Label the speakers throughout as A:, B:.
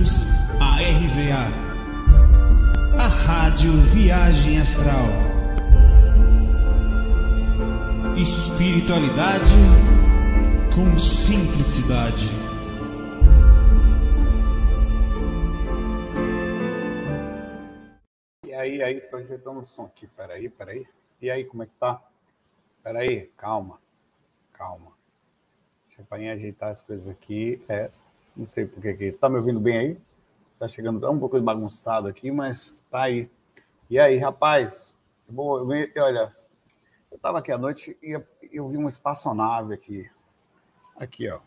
A: bem-vindos à RVA, a Rádio Viagem Astral. Espiritualidade com simplicidade.
B: E aí, aí, tô ajeitando o som aqui. Peraí, peraí. E aí, como é que tá? Peraí, calma, calma. Deixa eu ajeitar as coisas aqui. É, não sei por que. Tá me ouvindo bem aí? Tá chegando, tá um pouco bagunçado aqui, mas tá aí. E aí, rapaz? Eu, olha, eu tava aqui à noite e eu vi uma espaçonave aqui. Aqui, ó.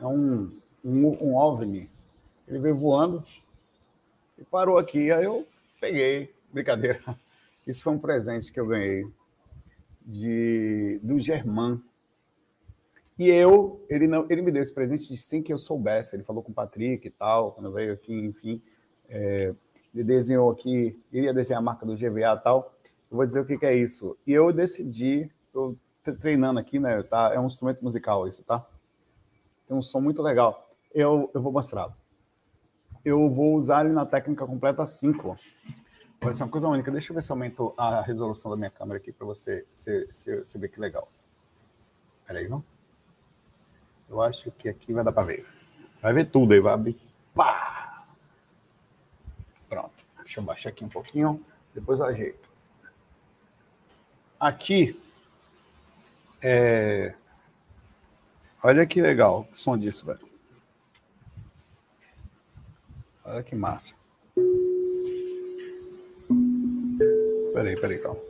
B: É um, um, um OVNI. Ele veio voando e parou aqui. Aí eu peguei. Brincadeira. Isso foi um presente que eu ganhei de, do Germán. E eu, ele não, ele me deu esse presente sem que eu soubesse. Ele falou com o Patrick e tal, quando veio aqui, enfim. É, ele desenhou aqui, iria desenhar a marca do GVA e tal. Eu vou dizer o que, que é isso. E eu decidi, eu treinando aqui, né? Tá, é um instrumento musical isso, tá? Tem um som muito legal. Eu, eu vou mostrar. Eu vou usar ele na técnica completa 5. Vai ser uma coisa única. Deixa eu ver se eu aumento a resolução da minha câmera aqui para você, você, você, você ver que legal. Peraí, não? Eu acho que aqui vai dar para ver. Vai ver tudo aí, vai abrir. Pá! Pronto. Deixa eu baixar aqui um pouquinho, depois ajeito. Aqui, é... olha que legal o som disso, velho. Olha que massa. Peraí, peraí, calma.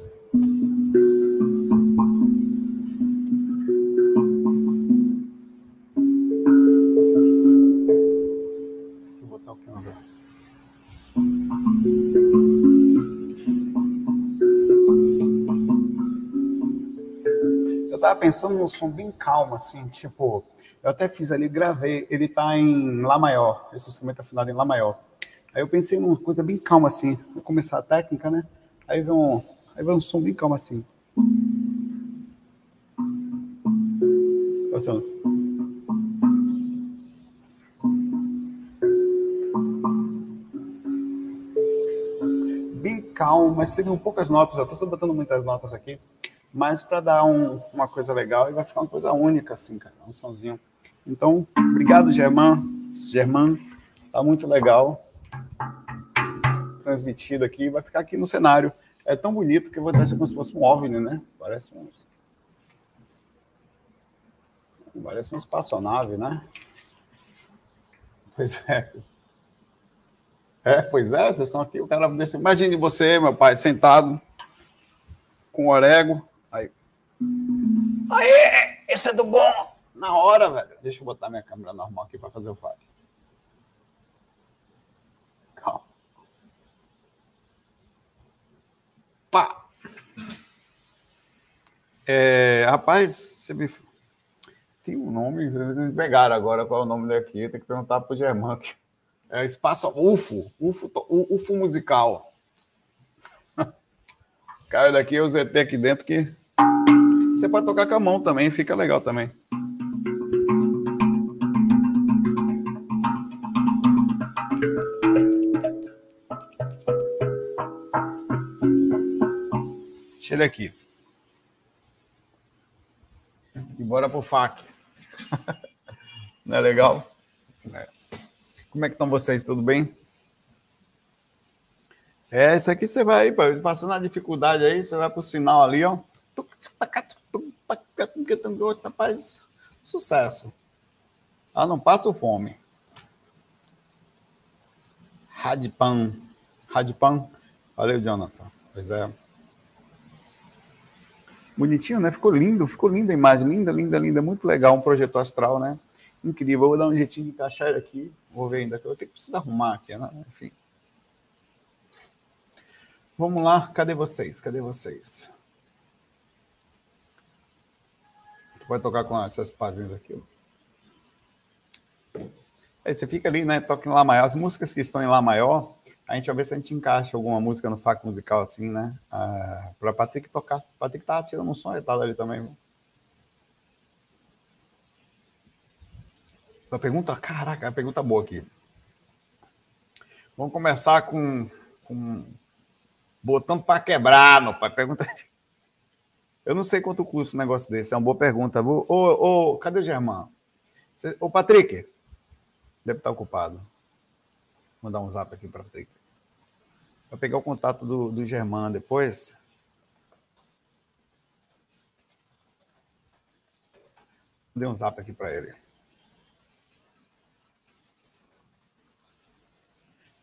B: Pensando num som bem calmo, assim, tipo, eu até fiz ali, gravei, ele tá em Lá maior, esse instrumento afinado em Lá maior. Aí eu pensei numa coisa bem calma, assim, vou começar a técnica, né? Aí vem um, aí vem um som bem calmo, assim. Assim, bem calmo, mas seriam poucas notas, eu tô botando muitas notas aqui mas para dar um, uma coisa legal e vai ficar uma coisa única, assim, cara, um sonzinho. Então, obrigado, Germán. Germán, tá muito legal. Transmitido aqui, vai ficar aqui no cenário. É tão bonito que eu vou deixar como se fosse um OVNI, né? Parece um. Parece uma espaçonave, né? Pois é. É, pois é, vocês estão aqui, o cara desse. Imagine você, meu pai, sentado com orégano Aí, esse é do bom. Na hora, velho. Deixa eu botar minha câmera normal aqui para fazer o FAQ. Calma. Pá. É, rapaz, você me... tem um nome, me pegaram agora qual é o nome daqui, tem que perguntar para o Germán. É Espaço UFO, UFO, UFO musical. Caiu daqui, eu ZT aqui dentro que você pode tocar com a mão também, fica legal também. Deixa ele aqui. E bora pro FAC. Não é legal? É. Como é que estão vocês? Tudo bem? É, isso aqui você vai, passando a dificuldade aí, você vai pro sinal ali, ó. Rapaz, sucesso. Ah, não passo fome. Radpan. Radpan. Valeu, Jonathan. Pois é. Bonitinho, né? Ficou lindo, ficou linda a imagem. Linda, linda, linda. Muito legal. Um projeto astral, né? Incrível. vou dar um jeitinho de encaixar ele aqui. Vou ver ainda. Eu tenho que precisar arrumar aqui, né? Enfim. Vamos lá. Cadê vocês? Cadê vocês? Vai tocar com essas pazinhas aqui. Aí você fica ali, né? Toca em Lá maior. As músicas que estão em Lá maior, a gente vai ver se a gente encaixa alguma música no faco musical assim, né? Ah, para Patrick tocar. Patrick tá tirando um som retado ali também. Viu? A pergunta, caraca, a pergunta boa aqui. Vamos começar com, com botando para quebrar, meu pai. Pergunta. Eu não sei quanto custa um negócio desse, é uma boa pergunta. Ô, ô, cadê o Germán? Ô, Patrick, deve estar ocupado. Vou mandar um zap aqui para o Patrick. Vou pegar o contato do, do Germán depois. Dei um zap aqui para ele.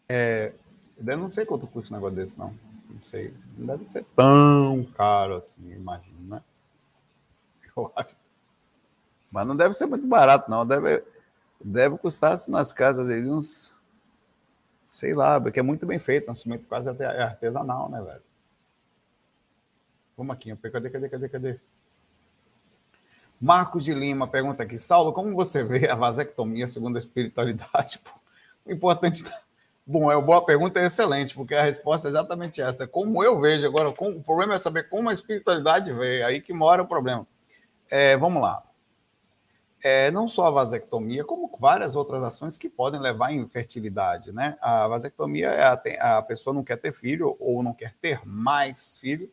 B: É, eu não sei quanto custa um negócio desse, não. Não sei. Não deve ser tão caro assim, imagino, né? Eu acho. Mas não deve ser muito barato, não. Deve, deve custar assim, nas casas dele uns. Sei lá, porque é muito bem feito. Um instrumento quase artesanal, né, velho? Vamos aqui. Cadê, cadê, cadê, cadê? Marcos de Lima pergunta aqui, Saulo, como você vê a vasectomia segundo a espiritualidade? O importante Bom, é boa pergunta, é excelente, porque a resposta é exatamente essa. Como eu vejo agora, o problema é saber como a espiritualidade vê, aí que mora o problema. É, vamos lá. É, não só a vasectomia, como várias outras ações que podem levar à infertilidade, né? A vasectomia é a, a pessoa não quer ter filho ou não quer ter mais filho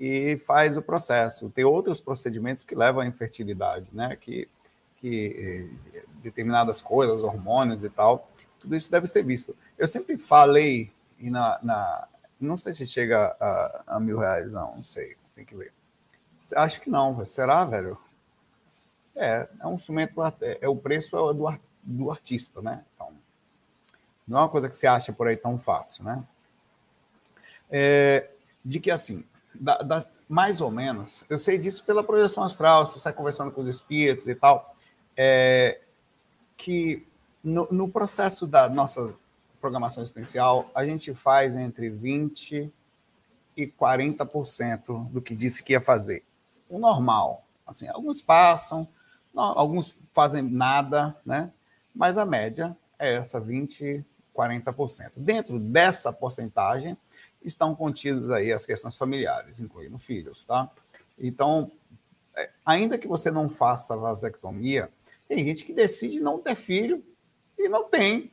B: e faz o processo. Tem outros procedimentos que levam à infertilidade, né? Que, que eh, determinadas coisas, hormônios e tal, tudo isso deve ser visto. Eu sempre falei, e na, na não sei se chega a, a, mil reais, não, não sei, tem que ver. Acho que não, será, velho? É, é um instrumento, é, é o preço é do, do artista, né? Então, não é uma coisa que se acha por aí tão fácil, né? É, de que assim, da, da, mais ou menos, eu sei disso pela projeção astral, você sai conversando com os espíritos e tal, é, que no, no processo da nossa programação existencial, a gente faz entre 20% e 40% do que disse que ia fazer. O normal. Assim, alguns passam, não, alguns fazem nada, né? Mas a média é essa, 20%, 40%. Dentro dessa porcentagem estão contidas aí as questões familiares, incluindo filhos, tá? Então, é, ainda que você não faça vasectomia, tem gente que decide não ter filho e não tem,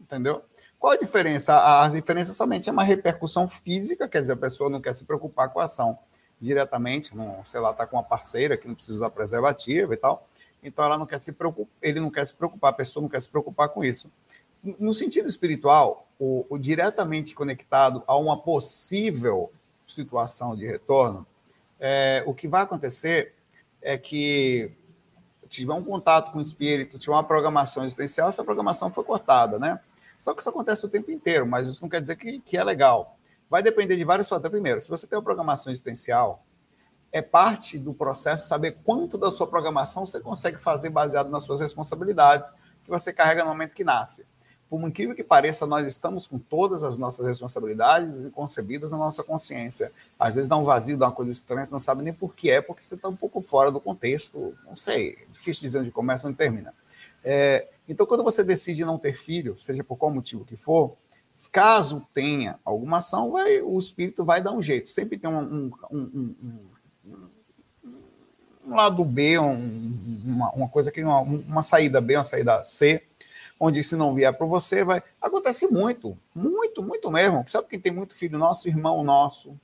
B: entendeu? Qual a diferença? As diferenças somente é uma repercussão física, quer dizer, a pessoa não quer se preocupar com a ação diretamente, não, sei lá, está com uma parceira que não precisa usar preservativo e tal, então ela não quer se preocupar, ele não quer se preocupar, a pessoa não quer se preocupar com isso. No sentido espiritual, o, o diretamente conectado a uma possível situação de retorno, é, o que vai acontecer é que tiver um contato com o espírito, tiver uma programação existencial, essa programação foi cortada, né? Só que isso acontece o tempo inteiro, mas isso não quer dizer que, que é legal. Vai depender de vários fatores. Primeiro, se você tem uma programação existencial, é parte do processo saber quanto da sua programação você consegue fazer baseado nas suas responsabilidades que você carrega no momento que nasce por incrível que pareça, nós estamos com todas as nossas responsabilidades concebidas na nossa consciência. Às vezes dá um vazio, dá uma coisa estranha, você não sabe nem por que é, porque você está um pouco fora do contexto. Não sei, é difícil dizer onde começa e onde termina. É, então, quando você decide não ter filho, seja por qual motivo que for, caso tenha alguma ação, vai, o espírito vai dar um jeito. Sempre tem um, um, um, um lado B, uma, uma, coisa que uma, uma saída B, uma saída C onde se não vier para você, vai. Acontece muito, muito, muito mesmo. Sabe que tem muito filho nosso, irmão nosso,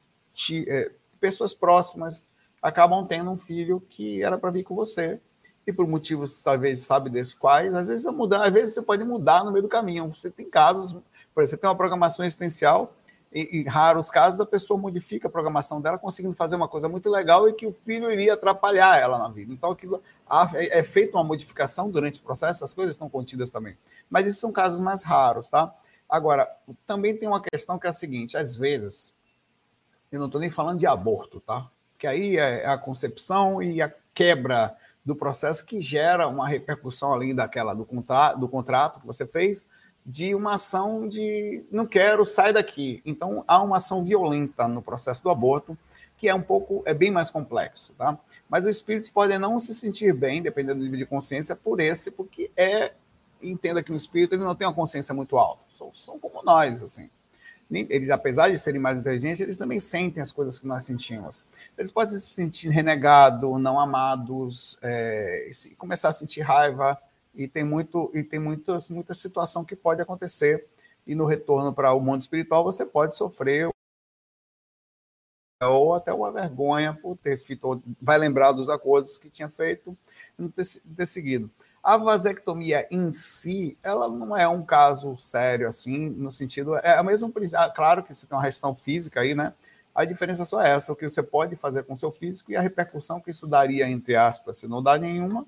B: é, pessoas próximas acabam tendo um filho que era para vir com você. E por motivos, talvez, sabe desses quais, às vezes, mudar, às vezes você pode mudar no meio do caminho. Você tem casos, por exemplo, você tem uma programação existencial em, raros casos, a pessoa modifica a programação dela, conseguindo fazer uma coisa muito legal e que o filho iria atrapalhar ela na vida. Então, aquilo é, é feita uma modificação durante o processo, as coisas estão contidas também. Mas esses são casos mais raros, tá? Agora, também tem uma questão que é a seguinte: às vezes, eu não estou nem falando de aborto, tá? Que aí é, é a concepção e a quebra do processo que gera uma repercussão além daquela do, contra, do contrato que você fez de uma ação de não quero, sai daqui. Então há uma ação violenta no processo do aborto, que é um pouco, é bem mais complexo, tá? Mas os espíritos podem não se sentir bem, dependendo do nível de consciência, por esse, porque é, entenda que o espírito ele não tem uma consciência muito alta, são, são como nós, assim. Eles, apesar de serem mais inteligentes, eles também sentem as coisas que nós sentimos. Eles podem se sentir renegados, não amados, é, começar a sentir raiva, E tem muito e tem muitas muita situação que pode acontecer e no retorno para o mundo espiritual você pode sofrer ou até uma vergonha por ter feito, vai lembrar dos acordos que tinha feito e não ter, ter seguido. A vasectomia em si, ela não é um caso sério assim, no sentido, é a mesma, ah, claro que você tem uma restrição física aí, né? A diferença é só essa, o que você pode fazer com o seu físico e a repercussão que isso daria, entre aspas, se não dá nenhuma,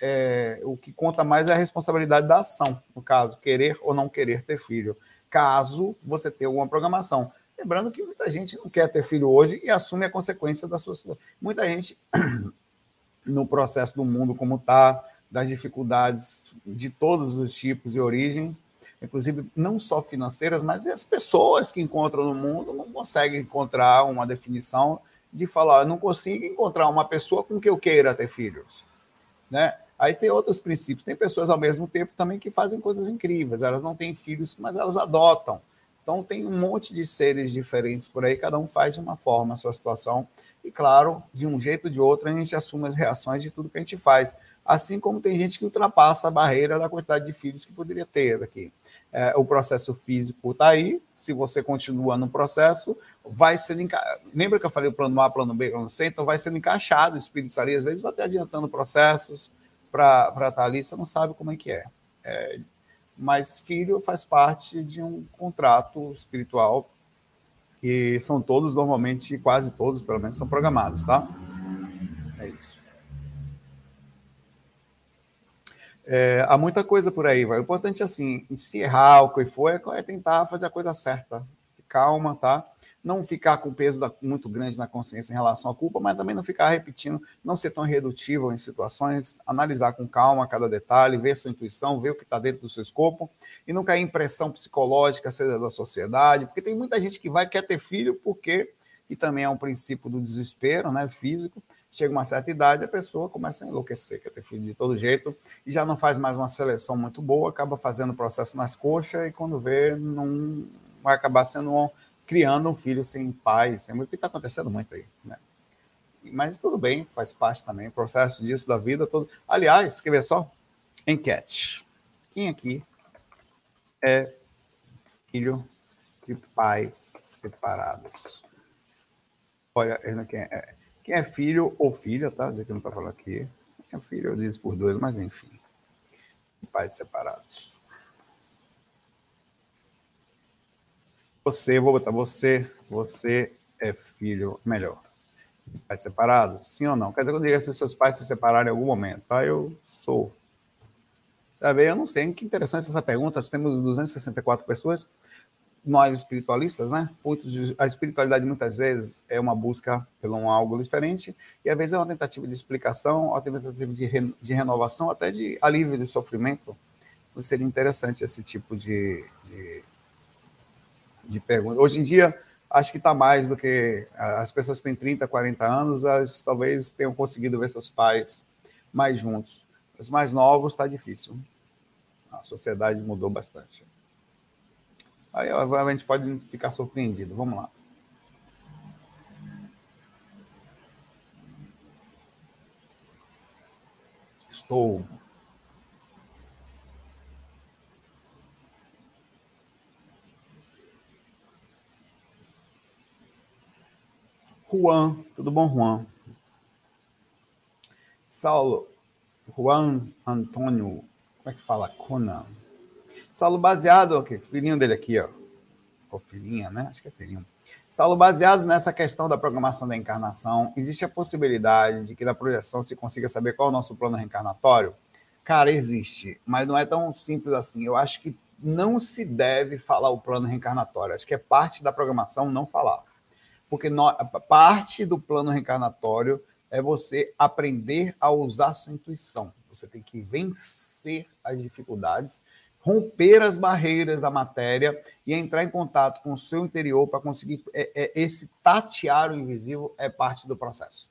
B: é, o que conta mais é a responsabilidade da ação, no caso, querer ou não querer ter filho, caso você tenha alguma programação. Lembrando que muita gente não quer ter filho hoje e assume a consequência da sua situação. Muita gente, no processo do mundo como está, das dificuldades de todos os tipos e origens, inclusive não só financeiras, mas as pessoas que encontram no mundo não conseguem encontrar uma definição de falar, eu não consigo encontrar uma pessoa com que eu queira ter filhos, né? Aí tem outros princípios, tem pessoas ao mesmo tempo também que fazem coisas incríveis, elas não têm filhos, mas elas adotam. Então, tem um monte de seres diferentes por aí, cada um faz de uma forma a sua situação. E, claro, de um jeito ou de outro, a gente assume as reações de tudo que a gente faz. Assim como tem gente que ultrapassa a barreira da quantidade de filhos que poderia ter aqui. É, o processo físico está aí, se você continua no processo, vai sendo encaixado. Lembra que eu falei o plano A, plano B, plano C? Então, vai sendo encaixado ali, às vezes até adiantando processos para estar tá ali, você não sabe como é que é. é mas filho faz parte de um contrato espiritual e são todos, normalmente, quase todos, pelo menos, são programados, tá? É isso. É, há muita coisa por aí, vai. O importante é assim, se errar o que for, é tentar fazer a coisa certa. Calma, tá? Não ficar com peso da, muito grande na consciência em relação à culpa, mas também não ficar repetindo, não ser tão redutivo em situações, analisar com calma cada detalhe, ver sua intuição, ver o que está dentro do seu escopo e não cair em pressão psicológica, seja da sociedade, porque tem muita gente que vai quer ter filho porque, e também é um princípio do desespero né, físico, chega uma certa idade, a pessoa começa a enlouquecer, quer ter filho de todo jeito, e já não faz mais uma seleção muito boa, acaba fazendo o processo nas coxas, e quando vê, não vai acabar sendo um criando um filho sem pai, sem muito, que está acontecendo muito aí, né? Mas tudo bem, faz parte também, processo disso da vida todo. Aliás, quer ver só? Enquete. Quem aqui é filho de pais separados? Olha, quem é, quem é filho ou filha, tá? Dizer que não está falando aqui. Quem é filho, eu disse por dois, mas enfim. Pais separados. Você, vou botar você, você é filho melhor. Pais separados? Sim ou não? Quer dizer, quando diga se seus pais se separaram em algum momento, tá? Eu sou. Sabe, eu não sei, que interessante essa pergunta. Nós temos 264 pessoas, nós espiritualistas, né? A espiritualidade muitas vezes é uma busca por um algo diferente, e às vezes é uma tentativa de explicação, uma tentativa de, re... de renovação, até de alívio de sofrimento. Então seria interessante esse tipo de, de de perguntas. Hoje em dia, acho que está mais do que as pessoas que têm 30, 40 anos, elas talvez tenham conseguido ver seus pais mais juntos. Os mais novos está difícil. A sociedade mudou bastante. Aí a gente pode ficar surpreendido. Vamos lá. Estou Juan, tudo bom, Juan? Saulo, Juan Antônio, como é que fala? Conan. Saulo baseado, ok, filhinho dele aqui, ó. Ou filhinha, né? Acho que é filhinho. Saulo, baseado nessa questão da programação da encarnação, existe a possibilidade de que da projeção se consiga saber qual é o nosso plano reencarnatório? Cara, existe, mas não é tão simples assim. Eu acho que não se deve falar o plano reencarnatório. Acho que é parte da programação não falar porque parte do plano reencarnatório é você aprender a usar sua intuição. Você tem que vencer as dificuldades, romper as barreiras da matéria e entrar em contato com o seu interior para conseguir é, é, esse tatear o invisível é parte do processo.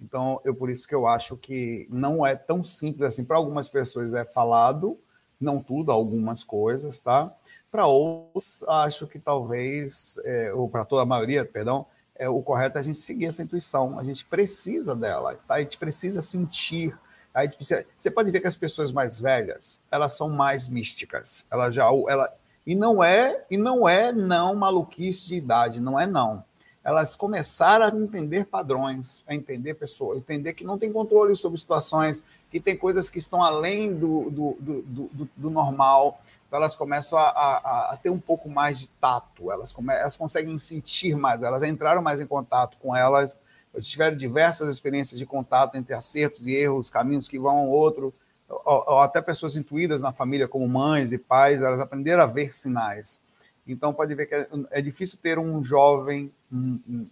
B: Então, eu por isso que eu acho que não é tão simples assim. Para algumas pessoas é falado, não tudo, algumas coisas, tá? Para outros, acho que talvez, é, ou para toda a maioria, perdão, é, o correto é a gente seguir essa intuição. A gente precisa dela, tá? A gente precisa sentir. Aí você pode ver que as pessoas mais velhas, elas são mais místicas. Ela já ela e não é e não é não maluquice de idade, não é não. Elas começaram a entender padrões, a entender pessoas, entender que não tem controle sobre situações, que tem coisas que estão além do, do, do, do, do normal. Então elas começam a, a, a, ter um pouco mais de tato, elas, come, elas conseguem sentir mais, elas entraram mais em contato com elas, tiveram diversas experiências de contato entre acertos e erros, caminhos que vão ao outro, ou, ou até pessoas intuídas na família, como mães e pais, elas aprenderam a ver sinais. Então, pode ver que é, é difícil ter um jovem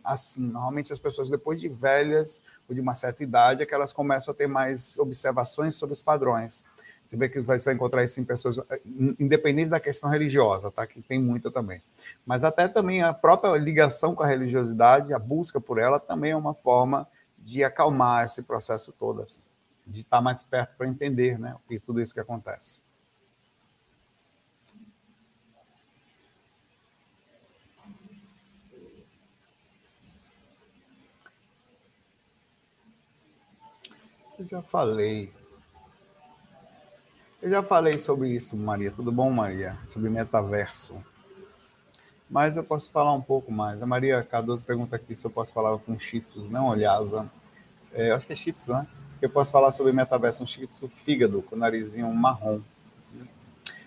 B: assim. Normalmente, as pessoas, depois de velhas ou de uma certa idade, é que elas começam a ter mais observações sobre os padrões. Você vê que você vai encontrar isso em pessoas, eh, independente da questão religiosa, tá? que tem muita também. Mas até também a própria ligação com a religiosidade, a busca por ela, também é uma forma de acalmar esse processo todo, assim, de estar mais perto para entender né, e tudo isso que acontece. Eu já falei eu já falei sobre isso, Maria. Tudo bom, Maria? Sobre metaverso. Mas eu posso falar um pouco mais. A Maria Cardoso pergunta aqui se eu posso falar com Cheetos, não Olhasa. É, acho que é Cheetos, né? Eu posso falar sobre metaverso, um Cheetos fígado, com o narizinho marrom.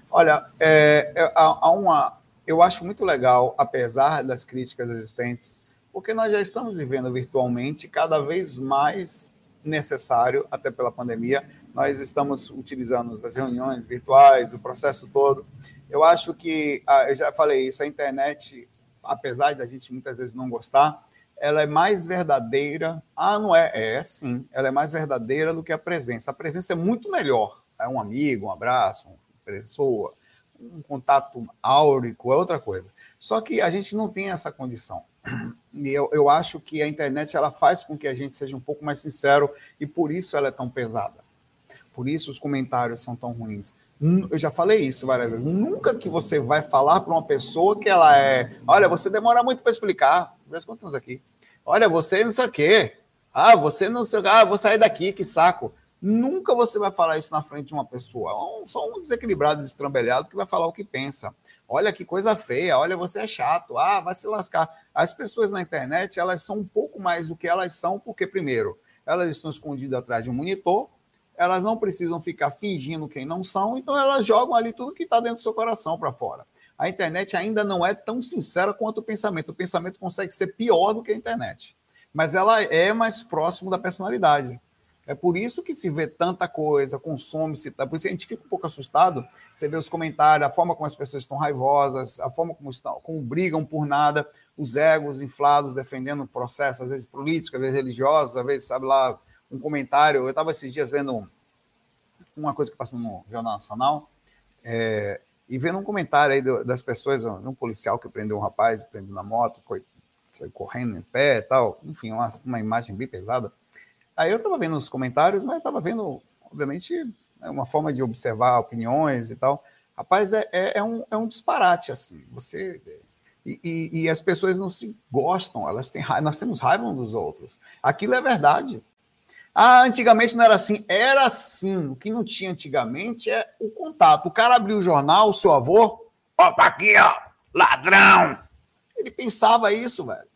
B: Olha, é, é, há uma, eu acho muito legal, apesar das críticas existentes, porque nós já estamos vivendo virtualmente cada vez mais necessário, até pela pandemia, nós estamos utilizando as reuniões virtuais, o processo todo. Eu acho que, ah, eu já falei isso, a internet, apesar da gente muitas vezes não gostar, ela é mais verdadeira. Ah, não é? É sim, ela é mais verdadeira do que a presença. A presença é muito melhor. É um amigo, um abraço, uma pessoa, um contato áurico, é outra coisa. Só que a gente não tem essa condição. E eu, eu acho que a internet ela faz com que a gente seja um pouco mais sincero e por isso ela é tão pesada. Por isso os comentários são tão ruins. Eu já falei isso várias vezes. Nunca que você vai falar para uma pessoa que ela é. Olha, você demora muito para explicar. Vê quantos aqui. Olha, você não sei o quê. Ah, você não sei o quê. Ah, vou sair daqui, que saco. Nunca você vai falar isso na frente de uma pessoa. É só um desequilibrado, destrambelhado que vai falar o que pensa. Olha que coisa feia, olha, você é chato, ah, vai se lascar. As pessoas na internet, elas são um pouco mais do que elas são, porque, primeiro, elas estão escondidas atrás de um monitor, elas não precisam ficar fingindo quem não são, então elas jogam ali tudo que está dentro do seu coração para fora. A internet ainda não é tão sincera quanto o pensamento. O pensamento consegue ser pior do que a internet, mas ela é mais próximo da personalidade. É por isso que se vê tanta coisa, consome-se, tá? por isso que a gente fica um pouco assustado. Você vê os comentários, a forma como as pessoas estão raivosas, a forma como estão, como brigam por nada, os egos inflados defendendo o processo, às vezes político, às vezes religioso, às vezes, sabe lá, um comentário. Eu estava esses dias vendo uma coisa que passou no Jornal Nacional é, e vendo um comentário aí das pessoas, um policial que prendeu um rapaz, prendeu na moto, correndo em pé e tal. Enfim, uma, uma imagem bem pesada. Aí eu estava vendo os comentários, mas estava vendo, obviamente, né, uma forma de observar opiniões e tal. Rapaz, é, é, é, um, é um disparate, assim. Você. E, e, e, as pessoas não se gostam, elas têm raiva, nós temos raiva uns dos outros. Aquilo é verdade. Ah, antigamente não era assim. Era assim. O que não tinha antigamente é o contato. O cara abriu o jornal, o seu avô, opa, aqui, ó, ladrão. Ele pensava isso, velho.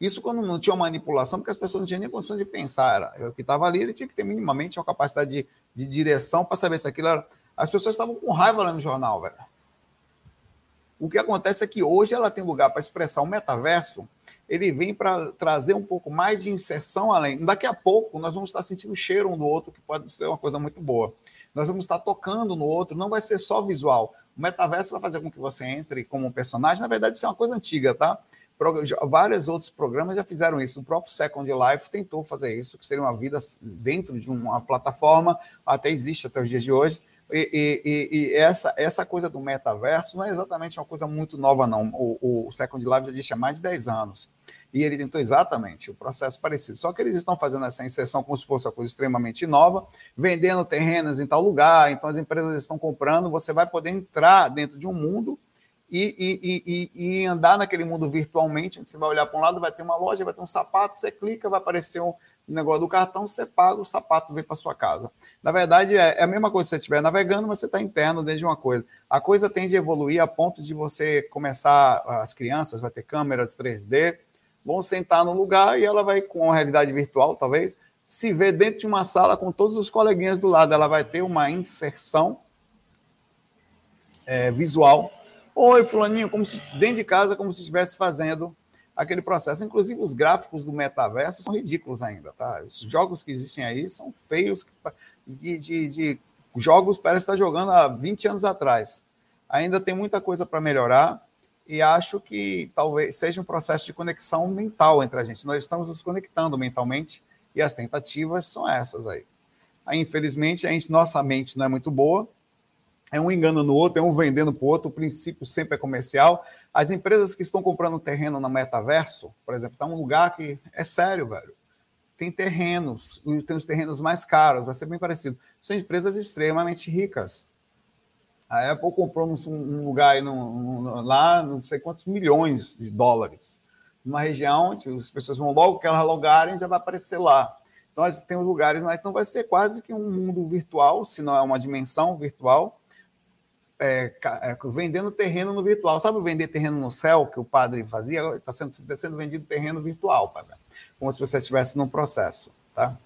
B: Isso quando não tinha manipulação, porque as pessoas não tinham nem condição de pensar. Era, o que estava ali, ele tinha que ter minimamente uma capacidade de, de direção para saber se aquilo era. As pessoas estavam com raiva lá no jornal, velho. O que acontece é que hoje ela tem lugar para expressar o metaverso ele vem para trazer um pouco mais de inserção além. Daqui a pouco nós vamos estar sentindo o cheiro um do outro, que pode ser uma coisa muito boa. Nós vamos estar tocando no outro, não vai ser só visual. O metaverso vai fazer com que você entre como um personagem. Na verdade, isso é uma coisa antiga, tá? Vários outros programas já fizeram isso. O próprio Second Life tentou fazer isso, que seria uma vida dentro de uma plataforma, até existe até os dias de hoje. E, e, e, essa, essa coisa do metaverso não é exatamente uma coisa muito nova, não. O, o Second Life já existe há mais de 10 anos. E ele tentou exatamente o processo parecido. Só que eles estão fazendo essa inserção como se fosse uma coisa extremamente nova, vendendo terrenos em tal lugar, então as empresas estão comprando, você vai poder entrar dentro de um mundo e, e, e, e, andar naquele mundo virtualmente, você vai olhar para um lado, vai ter uma loja, vai ter um sapato, você clica, vai aparecer um, negócio do cartão, você paga, o sapato vem para sua casa. Na verdade, é, é, a mesma coisa se você estiver navegando, você está interno dentro de uma coisa. A coisa tende a evoluir a ponto de você começar, as crianças, vai ter câmeras 3D, vão sentar no lugar e ela vai, com a realidade virtual, talvez, se ver dentro de uma sala com todos os coleguinhas do lado. Ela vai ter uma inserção é, visual. Oi, fulaninho, como se, dentro de casa, como se estivesse fazendo aquele processo. Inclusive, os gráficos do metaverso são ridículos ainda, tá? Os jogos que existem aí são feios, de, de, de jogos parece estar jogando há 20 anos atrás. Ainda tem muita coisa para melhorar e acho que talvez seja um processo de conexão mental entre a gente. Nós estamos nos conectando mentalmente e as tentativas são essas aí. aí infelizmente, a gente, nossa mente não é muito boa, é um engano no outro, é um vendendo para o outro, o princípio sempre é comercial. As empresas que estão comprando terreno no metaverso, por exemplo, está um lugar que é sério, velho. Tem terrenos, tem os terrenos mais caros, vai ser bem parecido. São empresas extremamente ricas. A Apple comprou um, lugar no, no, lá, não sei quantos milhões de dólares, numa região onde as pessoas vão logo que elas logarem, já vai aparecer lá. Então, nós temos lugares, mas então vai ser quase que um mundo virtual, se não é uma dimensão virtual, é, é, vendendo terreno no virtual. Sabe vender terreno no céu que o padre fazia? Está sendo, tá sendo vendido terreno virtual, padre. como se você estivesse num processo. Tá?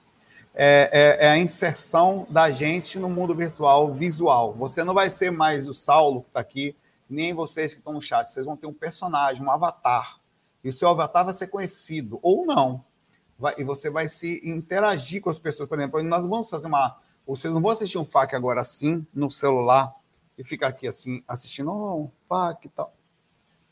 B: É, é, é, a inserção da gente no mundo virtual visual. Você não vai ser mais o Saulo que está aqui, nem vocês que estão no chat. Vocês vão ter um personagem, um avatar. E o seu avatar vai ser conhecido, ou não. Vai, e você vai se interagir com as pessoas. Por exemplo, nós vamos fazer uma. Vocês não vão assistir um FAQ agora assim, no celular, e ficar aqui assim, assistindo, oh, fuck e tal.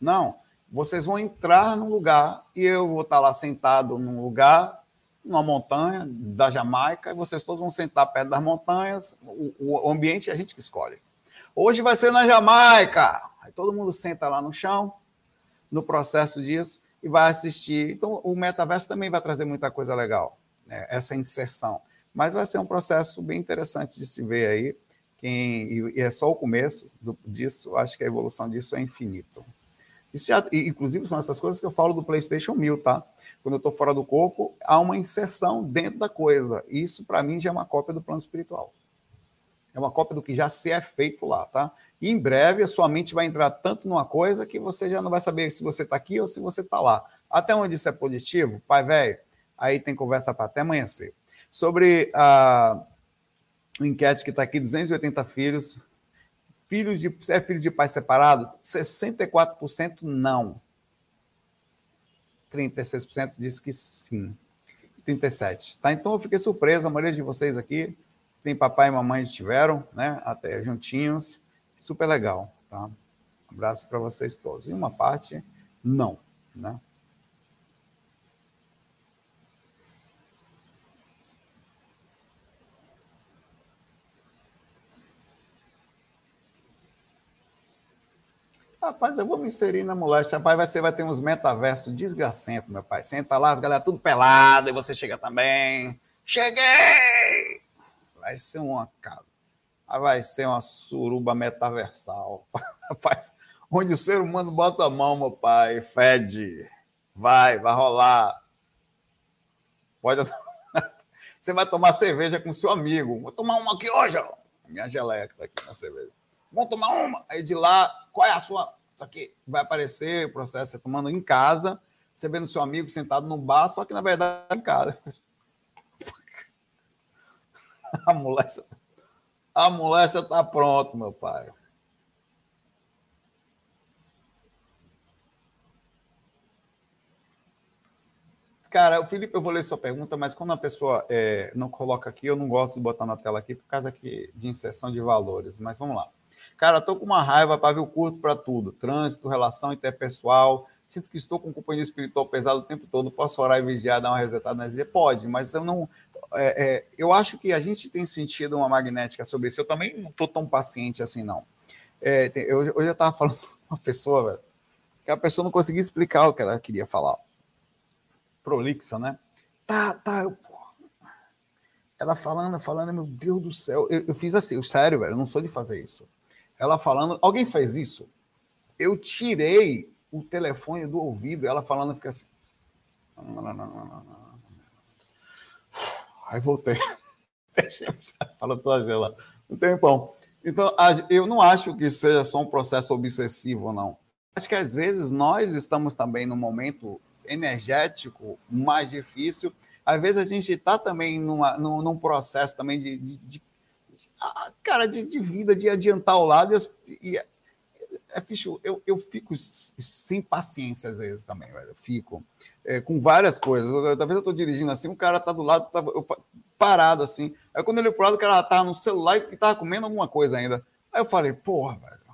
B: Não. Vocês vão entrar num lugar e eu vou estar lá sentado num lugar, numa montanha da Jamaica, e vocês todos vão sentar perto das montanhas. O, o ambiente é a gente que escolhe. Hoje vai ser na Jamaica. Aí todo mundo senta lá no chão, no processo disso, e vai assistir. Então, o metaverso também vai trazer muita coisa legal, né? essa inserção. Mas vai ser um processo bem interessante de se ver aí. Quem, e é só o começo do, disso, acho que a evolução disso é infinito. Isso já, inclusive, são essas coisas que eu falo do PlayStation 1000, tá? Quando eu estou fora do corpo, há uma inserção dentro da coisa. Isso, para mim, já é uma cópia do plano espiritual. É uma cópia do que já se é feito lá, tá? E em breve a sua mente vai entrar tanto numa coisa que você já não vai saber se você está aqui ou se você está lá. Até onde isso é positivo, pai velho, aí tem conversa para até amanhecer. Sobre a. Uh, enquete que está aqui, 280 filhos. Filhos de, é filho de pais separados? 64% não. 36% diz que sim. 37%. Tá? Então eu fiquei surpreso, a maioria de vocês aqui tem papai e mamãe estiveram, né? Até juntinhos. Super legal, tá? Um abraço para vocês todos. E uma parte, não, né? Rapaz, eu vou me inserir na moléstia. Rapaz, vai, ser, vai ter uns metaversos desgracentos, meu pai. Senta lá, as galera tudo pelada, e você chega também. Cheguei! Vai ser uma cara. Vai ser uma suruba metaversal. Rapaz, onde o ser humano bota a mão, meu pai, fede. Vai, vai rolar. Pode. Você vai tomar cerveja com seu amigo. Vou tomar uma aqui hoje, ó. Minha geleia que tá aqui na cerveja. Vamos tomar uma. Aí de lá, qual é a sua. Só que vai aparecer o processo, você tomando em casa, você vendo seu amigo sentado num bar, só que na verdade em casa. A moléstia, a moléstia tá pronto, meu pai. Cara, o Felipe, eu vou ler sua pergunta, mas quando a pessoa é, não coloca aqui, eu não gosto de botar na tela aqui por causa de inserção de valores. Mas vamos lá. Cara, estou com uma raiva, para ver curto para tudo. Trânsito, relação interpessoal. Sinto que estou com companhia espiritual pesada o tempo todo. Posso orar e vigiar, dar uma resetada na energia? Pode, mas eu não. É, é, eu acho que a gente tem sentido uma magnética sobre isso. Eu também não estou tão paciente assim, não. É, eu, eu já estava falando com uma pessoa, velho, que a pessoa não conseguia explicar o que ela queria falar. Prolixa, né? Tá, tá, eu, ela falando, falando, meu Deus do céu. Eu, eu fiz assim, sério, velho, eu não sou de fazer isso. Ela falando, alguém fez isso? Eu tirei o telefone do ouvido, ela falando, fica assim. Aí voltei. Falando só lá. Um tempão. Então, eu não acho que seja só um processo obsessivo, não. Acho que às vezes nós estamos também num momento energético mais difícil. Às vezes a gente está também numa, num, num, processo também de, de, de cara, de, de, vida, de adiantar o lado. E, e é, é, eu, eu fico sem paciência às vezes também, velho. Eu fico é, com várias coisas. Talvez eu estou dirigindo assim, o cara tá do lado, tá, eu, parado assim. Aí quando ele pro lado, o cara tá no celular e tava comendo alguma coisa ainda. Aí eu falei, porra, velho.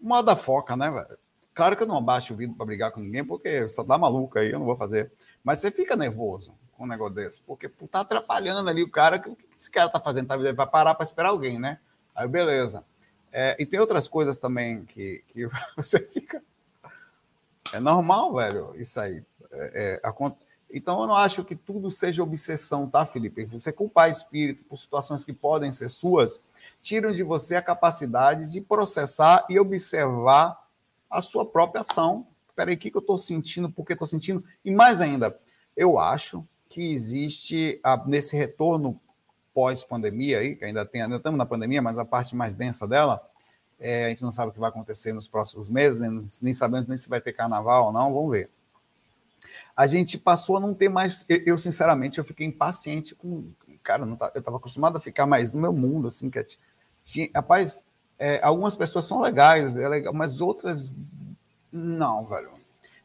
B: Moda foca, né, velho? Claro que eu não abaixo o vidro para brigar com ninguém, porque só dá maluco aí, eu não vou fazer. Mas você fica nervoso com um negócio desse, porque tá atrapalhando ali o cara. O que esse cara tá fazendo? Tá, ele vai parar para esperar alguém, né? Aí, beleza. É, e tem outras coisas também que, que você fica. É normal, velho, isso aí. É, é, então, eu não acho que tudo seja obsessão, tá, Felipe? Você culpar espírito por situações que podem ser suas, tiram de você a capacidade de processar e observar a sua própria ação. Peraí, o que, eu estou sentindo? Por que estou sentindo? E mais ainda, eu acho que existe a, nesse retorno pós-pandemia aí, que ainda tem, ainda estamos na pandemia, mas a parte mais densa dela, é, a gente não sabe o que vai acontecer nos próximos meses, nem, nem sabemos nem se vai ter carnaval ou não, vamos ver a gente passou a não ter mais. Eu, sinceramente, eu fiquei impaciente com. Cara, não tá, eu estava acostumado a ficar mais no meu mundo, assim, que é tinha, rapaz, é, algumas pessoas são legais, é legal, mas outras não, velho.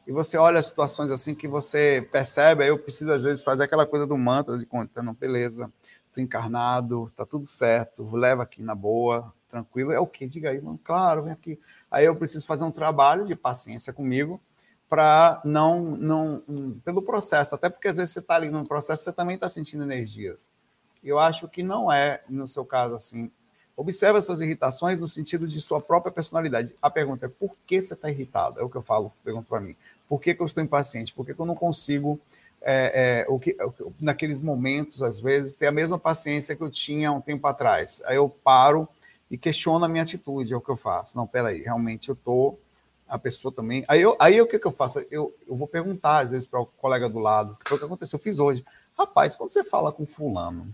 B: E você olha situações assim que você percebe, aí eu preciso às vezes fazer aquela coisa do mantra de contando, beleza, tô encarnado, tá tudo certo, leva aqui na boa, tranquilo. É o que? Diga aí, mano. Claro, vem aqui. Aí eu preciso fazer um trabalho de paciência comigo para não, não. pelo processo, até porque às vezes você está ali no processo, você também está sentindo energias. Eu acho que não é, no seu caso, assim. Observe as suas irritações no sentido de sua própria personalidade. A pergunta é por que você está irritado? É o que eu falo, pergunto para mim. Por que, que, eu estou impaciente? Por que, que eu não consigo, é, é, o que, naqueles momentos, às vezes, ter a mesma paciência que eu tinha um tempo atrás? Aí eu paro e questiono a minha atitude, é o que eu faço. Não, peraí, realmente eu estou a pessoa também. Aí, eu, aí o que, que eu faço? Eu, eu vou perguntar, às vezes, para o colega do lado, o que aconteceu, eu fiz hoje. Rapaz, quando você fala com fulano,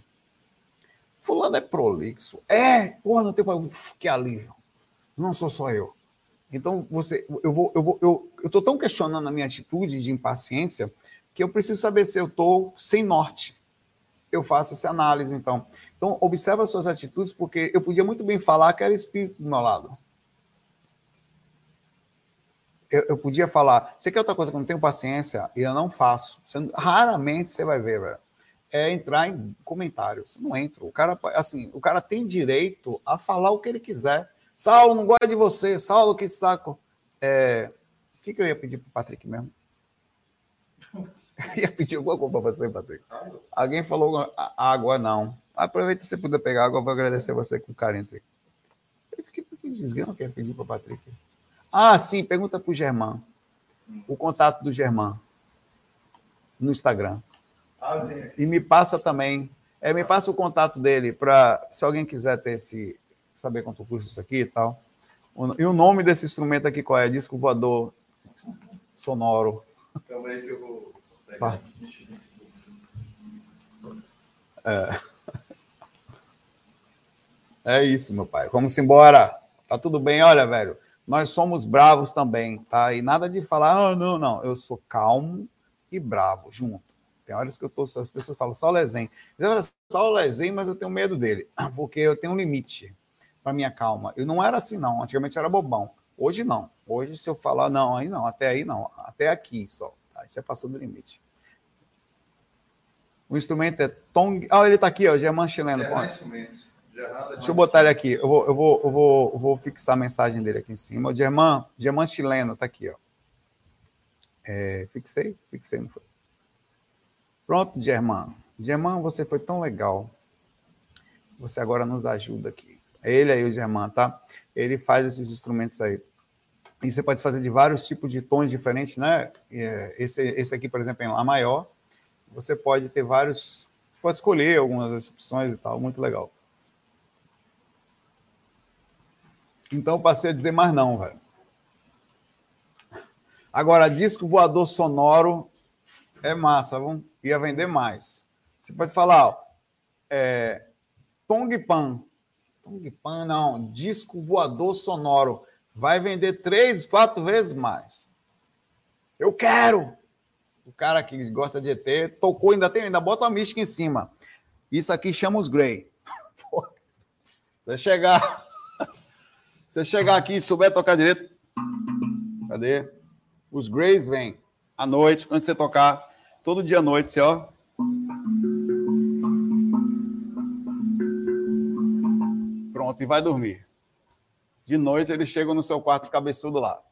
B: fulano é prolixo. É, porra, não tem Uf, que alívio. Não sou só eu. Então, você, eu vou, eu vou, eu, tô tão questionando a minha atitude de impaciência que eu preciso saber se eu estou sem norte. Eu faço essa análise, então. Então, observa as suas atitudes, porque eu podia muito bem falar que era espírito do meu lado eu, eu, podia falar, você quer outra coisa que eu não tenho paciência e eu não faço. Você, raramente você vai ver, velho. É entrar em comentários. Não entra. O cara, assim, o cara tem direito a falar o que ele quiser. Saulo, não gosta de você. Saulo, que saco. É, o que, que eu ia pedir para o Patrick mesmo? ia pedir alguma coisa para você, Patrick. Alguém falou água, não. Aproveita se puder pegar água, vou agradecer você com carinho. Que, que desgrama que ia pedir para o Patrick? Ah, sim, pergunta para o Germán. O contato do Germán no Instagram. Ah, e me passa também. É, me passa o contato dele para se alguém quiser ter esse saber quanto custa isso aqui e tal. E o nome desse instrumento aqui qual é? Disco voador sonoro. Calma aí que eu vou. É. é isso, meu pai. Vamos embora. Tá tudo bem? Olha, velho nós somos bravos também, tá? E nada de falar, ah, não, não, eu sou calmo e bravo junto. Tem horas que eu tô, as pessoas falam só lezen. Só lezen, mas eu tenho medo dele, porque eu tenho um limite para minha calma. Eu não era assim, não. Antigamente era bobão. Hoje não. Hoje, se eu falar, não, aí não, até aí não, até aqui só. Aí você passou do limite. O instrumento é tong. Ah, ele está aqui, ó, Germán chileno. É, instrumentos. Deixa eu botar ele aqui. Eu vou, eu vou, eu vou, eu vou fixar a mensagem dele aqui em cima. O Germán, Germán chileno, tá aqui, ó. É, fixei? Fixei, não foi? Pronto, Germán. Germán, você foi tão legal. Você agora nos ajuda aqui. É ele aí, o Germán, tá? Ele faz esses instrumentos aí. E você pode fazer de vários tipos de tons diferentes, né? É, esse, esse aqui, por exemplo, em Lá maior. Você pode ter vários. Pode escolher algumas opções e tal. Muito legal. Então passei a dizer mais não, velho. Agora, disco voador sonoro é massa, vamos? Ia vender mais. Você pode falar, ó, é, Tong Pan. Não. Disco voador sonoro. Vai vender três, quatro vezes mais. Eu quero! O cara que gosta de ET tocou, ainda tem, ainda bota a mística em cima. Isso aqui chama os Grey. Você chegar. Você chegar aqui e souber tocar direito. Cadê? Os Greys vêm à noite, quando você tocar, todo dia à noite, você, ó. Pronto, e vai dormir. De noite eles chegam no seu quarto cabeçudo lá.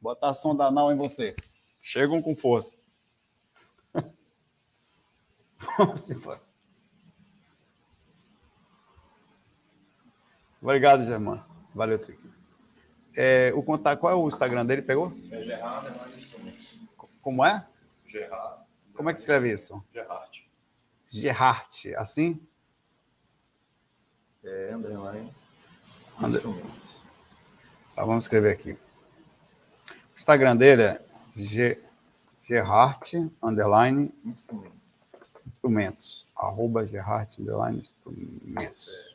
B: Botar sonda anal em você. Chegam com força. Obrigado, Germán. Valeu, Trick. É, o contato, qual é o Instagram dele? Pegou?
C: É Gerard
B: Como é?
C: Gerard.
B: Como é que escreve isso?
C: Gerard.
B: Gerhard, assim?
C: É underline.
B: Under-. Tá, vamos escrever aqui. O Instagram dele é G, Gerhard, underline,
C: Instrumento.
B: instrumentos. Arroba Gerhard, underline, instrumentos.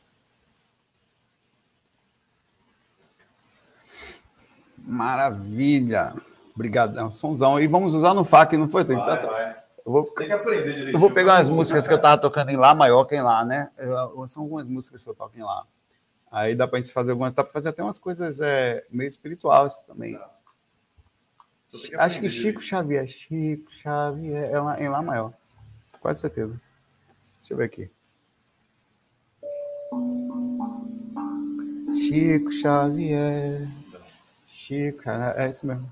B: Maravilha. Obrigadão. Sonzão. E vamos usar no FAC, não foi? Tem,
C: Vai, vai.
B: Eu vou,
C: Tem que aprender direitinho.
B: eu vou pegar umas músicas que eu tava tocando em Lá maior que em Lá, né? Eu- são algumas músicas que eu toco em Lá. Aí dá pra gente fazer algumas, dá pra fazer até umas coisas é, meio espirituais também.
C: Só tem que
B: Acho que Chico
C: direitinho.
B: Xavier, Chico Xavier, é lá, em Lá maior. Quase certeza. Deixa eu ver aqui. Chico Xavier. Chico, é é isso mesmo.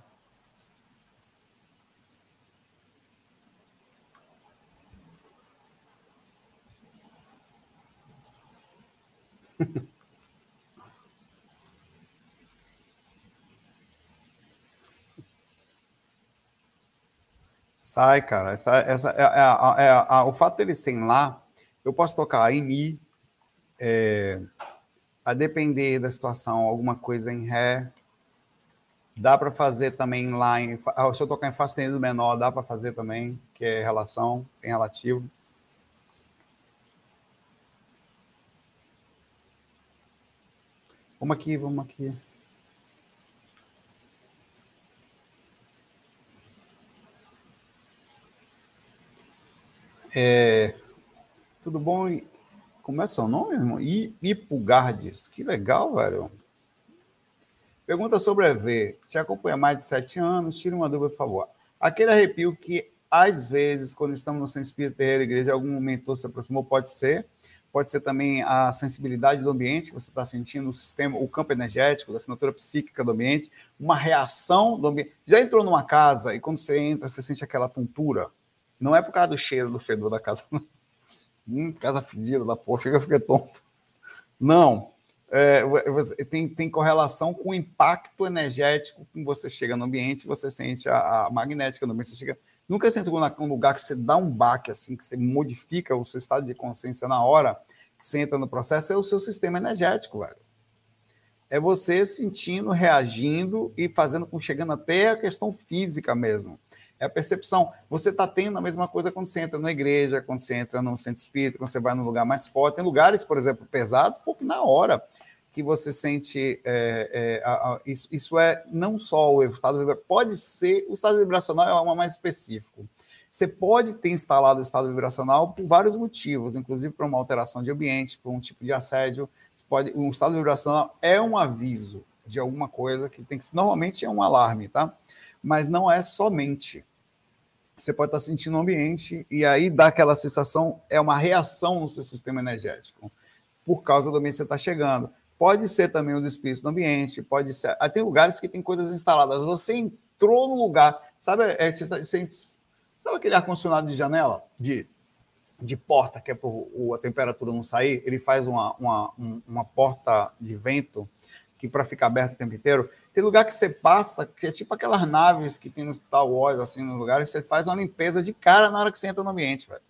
B: Sai, cara. Essa, essa, é, é a- é a- a- o fato dele ser em lá, eu posso tocar em Mi, é, a depender da situação, alguma coisa em Ré. Dá para fazer também lá em. Se eu tocar em Fá sustenido menor, dá para fazer também, que é relação, tem relativo. Vamos aqui, vamos aqui. É, tudo bom? Como é seu nome, irmão? Ipugardes. Que legal, velho. Pergunta sobre EV. Te acompanha mais de sete anos. Tira uma dúvida, por favor. Aquele arrepio que, às vezes, quando estamos no centro espírita, terreiro, igreja, algum mentor se aproximou, pode ser. Pode ser também a sensibilidade do ambiente que você está sentindo, o sistema, o campo energético, da assinatura psíquica do ambiente, uma reação do ambiente. Já entrou numa casa e quando você entra, você sente aquela tontura? Não é por causa do cheiro, do fedor da casa, não. Hum, casa fedida da porra, fica, fica tonto. Não. É, tem, tem correlação com o impacto energético que você chega no ambiente, você sente a, a magnética no ambiente. Você chega, nunca entrou num lugar que você dá um baque assim, que você modifica o seu estado de consciência na hora que você entra no processo, é o seu sistema energético, velho. É você sentindo, reagindo e fazendo com chegando até a questão física mesmo. É a percepção. Você está tendo a mesma coisa quando você entra na igreja, quando você entra no centro espírita, quando você vai num lugar mais forte. Tem lugares, por exemplo, pesados, porque na hora que você sente. é, é, a- a- isso, isso é não só o estado vibracional, pode ser. O estado vibracional é algo mais específico. Você pode ter instalado o estado vibracional por vários motivos, inclusive por uma alteração de ambiente, por um tipo de assédio. Você Pode, um estado vibracional é um aviso de alguma coisa que tem que. Normalmente é um alarme, tá? Mas não é somente você pode estar sentindo o ambiente e aí dá aquela sensação, é uma reação no seu sistema energético, por causa do ambiente que você está chegando. Pode ser também os espíritos do ambiente, pode ser. Aí tem lugares que tem coisas instaladas. Você entrou no lugar, sabe? É, você, você, sabe aquele ar-condicionado de janela? De, de porta, que é para a temperatura não sair? Ele faz uma, uma, um- uma porta de vento que para ficar aberto o tempo inteiro. Tem lugar que você passa, que é tipo aquelas naves que tem no Star Wars, assim, no lugar, que você faz uma limpeza de cara na hora que você entra no ambiente, velho.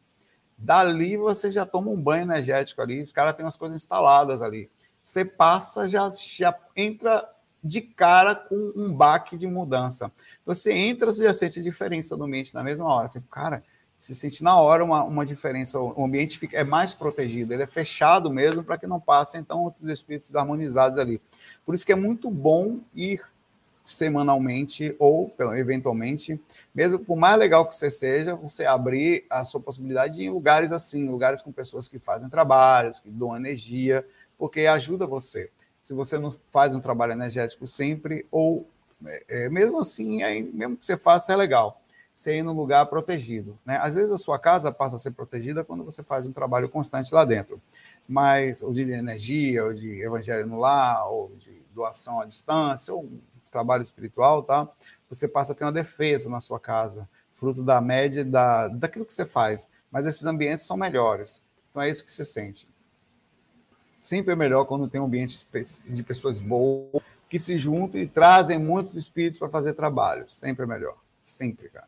B: Dali você já toma um banho energético ali, os caras têm umas coisas instaladas ali. Você passa, já, já entra de cara com um baque de mudança. Então você entra, você já sente a diferença do ambiente na mesma hora. Você, cara, se sente na hora uma, uma diferença. O ambiente fica, é mais protegido, ele é fechado mesmo para que não passem então outros espíritos harmonizados ali. Por isso que é muito bom ir semanalmente ou eventualmente, mesmo por mais legal que você seja, você abrir a sua possibilidade em lugares assim, lugares com pessoas que fazem trabalhos, que dão energia, porque ajuda você. Se você não faz um trabalho energético sempre, ou é, é mesmo assim, é, mesmo que você faça, é legal você ir num lugar protegido. Né? Às vezes a sua casa passa a ser protegida quando você faz um trabalho constante lá dentro, mas ou de energia, ou de evangelho no lar, ou de doação à distância, ou um trabalho espiritual, tá? Você passa a ter uma defesa na sua casa, fruto da média da, daquilo que você faz. Mas esses ambientes são melhores. Então é isso que você sente. Sempre é melhor quando tem um ambiente de pessoas boas que se juntam e trazem muitos espíritos para fazer trabalho. Sempre é melhor. Sempre, cara.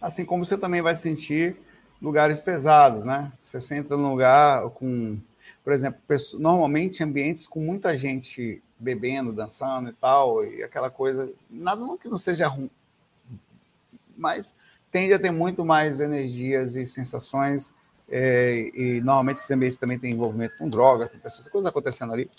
B: Assim como você também vai sentir lugares pesados, né? Você senta num lugar com, por exemplo, normalmente ambientes com muita gente bebendo, dançando e tal, e aquela coisa, nada não que não seja ruim, mas tende a ter muito mais energias e sensações, é, e normalmente esses ambientes também têm envolvimento com drogas, tem pessoas, coisas acontecendo ali,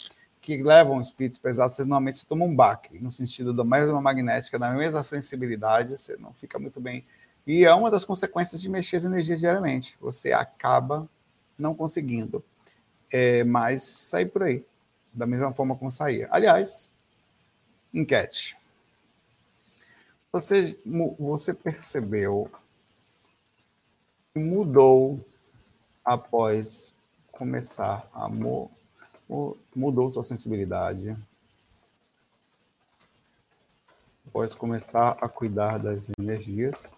B: que levam espíritos pesados, você normalmente você toma um baque, no sentido da mesma magnética, da mesma sensibilidade, você não fica muito bem e é uma das consequências de mexer as energias diariamente. Você acaba não conseguindo é, mais sair por aí, da mesma forma como saía. Aliás, enquete. Você, você percebeu que mudou após começar a mudou sua sensibilidade após começar a cuidar das energias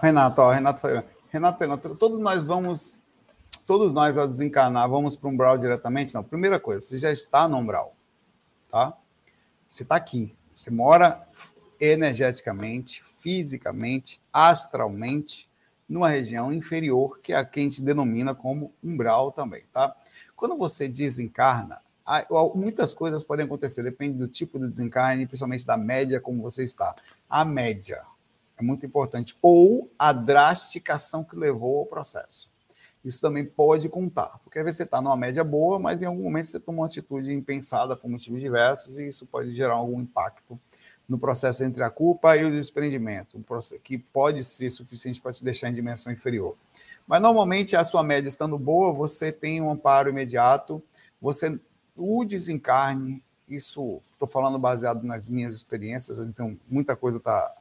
B: Renato, ó, Renato. Renato pergunta: todos nós vamos, todos nós ao desencarnar, vamos para um umbral diretamente? Não. Primeira coisa, você já está no umbral, tá? Você está aqui, você mora energeticamente, fisicamente, astralmente, numa região inferior, que é a que a gente denomina como umbral também, tá? Quando você desencarna, muitas coisas podem acontecer, depende do tipo de desencarne, principalmente da média como você está. A média, é muito importante. Ou a drasticação que levou ao processo. Isso também pode contar, porque às vezes você está numa média boa, mas em algum momento você toma uma atitude impensada por motivos diversos e isso pode gerar algum impacto no processo entre a culpa e o desprendimento, que pode ser suficiente para te deixar em dimensão inferior. Mas normalmente a sua média estando boa, você tem um amparo imediato, você o desencarne, isso estou falando baseado nas minhas experiências, então muita coisa está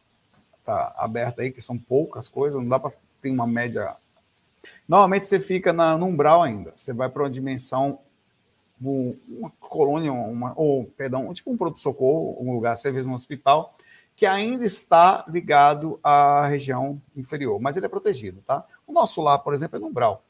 B: tá aberta aí, que são poucas coisas, não dá para ter uma média. Normalmente você fica na, no umbral ainda, você vai para uma dimensão, uma colônia, uma, ou, perdão, tipo um pronto-socorro, um lugar, você vê um hospital, que ainda está ligado à região inferior, mas ele é protegido, tá? O nosso lar, por exemplo, é no umbral.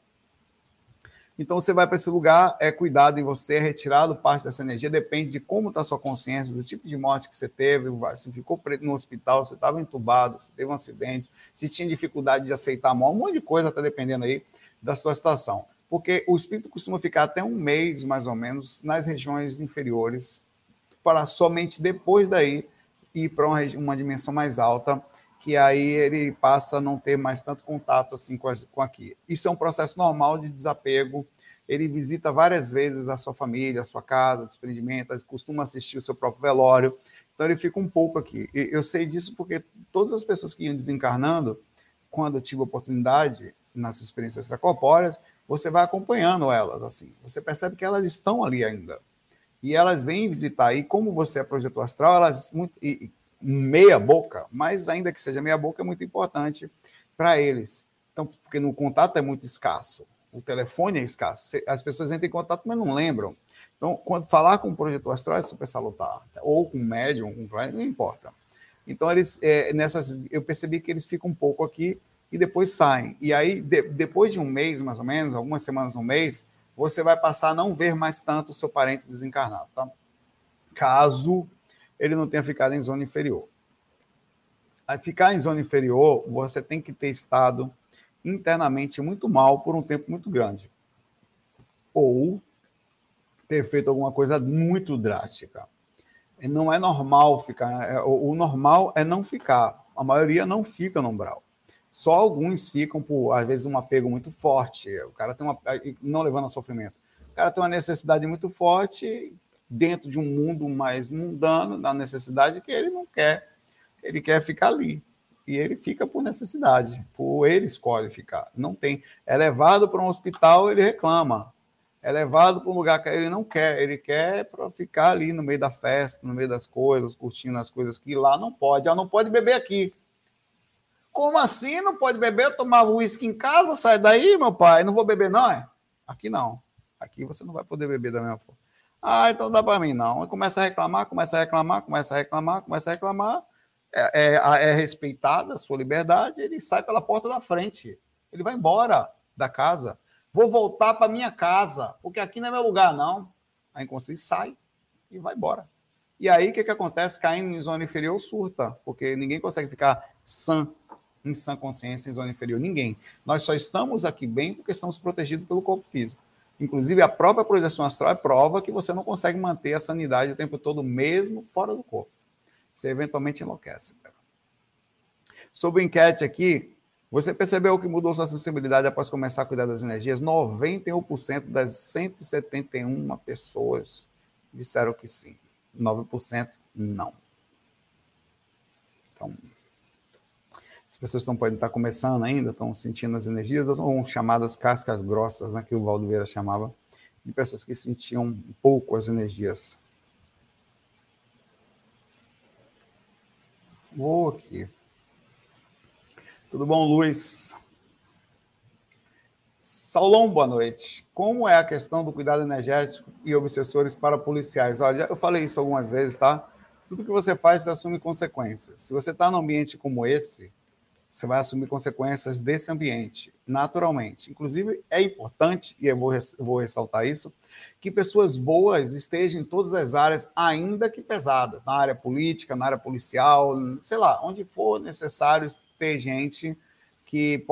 B: Então você vai para esse lugar, é cuidado em você, é retirado parte dessa energia, depende de como está a sua consciência, do tipo de morte que você teve, se ficou preto no hospital, se estava entubado, se teve um acidente, se tinha dificuldade de aceitar a morte, um monte de coisa está dependendo aí da sua situação. Porque o espírito costuma ficar até um mês, mais ou menos, nas regiões inferiores, para somente depois daí ir para uma, uma dimensão mais alta, que aí ele passa a não ter mais tanto contato assim com, a, com aqui. Isso é um processo normal de desapego. Ele visita várias vezes a sua família, a sua casa, desprendimento, costuma assistir o seu próprio velório. Então ele fica um pouco aqui. Eu sei disso porque todas as pessoas que iam desencarnando, quando eu tive oportunidade nas experiências extracorpóreas, você vai acompanhando elas assim. Você percebe que elas estão ali ainda. E elas vêm visitar. E como você é projetor astral, elas e, meia boca, mas ainda que seja meia boca, é muito importante para eles. Então, porque no contato é muito escasso, o telefone é escasso, as pessoas entram em contato, mas não lembram. Então, quando falar com um projetor astral é super salutar, ou com um médium, com um cliente, não importa. Então, eles, é, nessas, eu percebi que eles ficam um pouco aqui e depois saem. E aí, de, depois de um mês, mais ou menos, algumas semanas, um mês, você vai passar a não ver mais tanto o seu parente desencarnado, tá? Caso ele não tenha ficado em zona inferior. Aí, ficar em zona inferior, você tem que ter estado internamente muito mal por um tempo muito grande. Ou ter feito alguma coisa muito drástica. Não é normal ficar. É, o normal é não ficar. A maioria não fica no umbral. Só alguns ficam por, às vezes, um apego muito forte. O cara tem uma. Não levando a sofrimento. O cara tem uma necessidade muito forte dentro de um mundo mais mundano, da necessidade que ele não quer. Ele quer ficar ali. E ele fica por necessidade. Por ele escolhe ficar. Não tem. É levado para um hospital, ele reclama é levado para um lugar que ele não quer, ele quer para ficar ali no meio da festa, no meio das coisas, curtindo as coisas que lá não pode. Ah, não pode beber aqui. Como assim não pode beber? Eu tomava uísque em casa, sai daí, meu pai. Não vou beber, não, é? Aqui não. Aqui você não vai poder beber da mesma forma. Ah, então dá para mim, não. Começa a reclamar, começa a reclamar, começa a reclamar, começa a reclamar. É, é, é respeitada a sua liberdade, ele sai pela porta da frente. Ele vai embora da casa. Vou voltar para minha casa, porque aqui não é meu lugar, não. A inconsciência sai e vai embora. E aí, o que, que acontece? Caindo em zona inferior, surta, porque ninguém consegue ficar sã, em sã consciência em zona inferior. Ninguém. Nós só estamos aqui bem porque estamos protegidos pelo corpo físico. Inclusive, a própria projeção astral é prova que você não consegue manter a sanidade o tempo todo, mesmo fora do corpo. Você eventualmente enlouquece. Sobre enquete aqui, você percebeu que mudou sua sensibilidade após começar a cuidar das energias? 91% das 171 pessoas disseram que sim. 9% não. Então, as pessoas estão podem estar começando ainda, estão sentindo as energias, ou chamadas cascas grossas, né, que o Valdo Vieira chamava, de pessoas que sentiam um pouco as energias. Vou aqui. Tudo bom, Luiz? Saulão, boa noite. Como é a questão do cuidado energético e obsessores para policiais? Olha, eu falei isso algumas vezes, tá? Tudo que você faz, você assume consequências. Se você está num ambiente como esse, você vai assumir consequências desse ambiente, naturalmente. Inclusive, é importante, e eu vou, vou ressaltar isso, que pessoas boas estejam em todas as áreas, ainda que pesadas, na área política, na área policial, sei lá, onde for necessário ter gente que,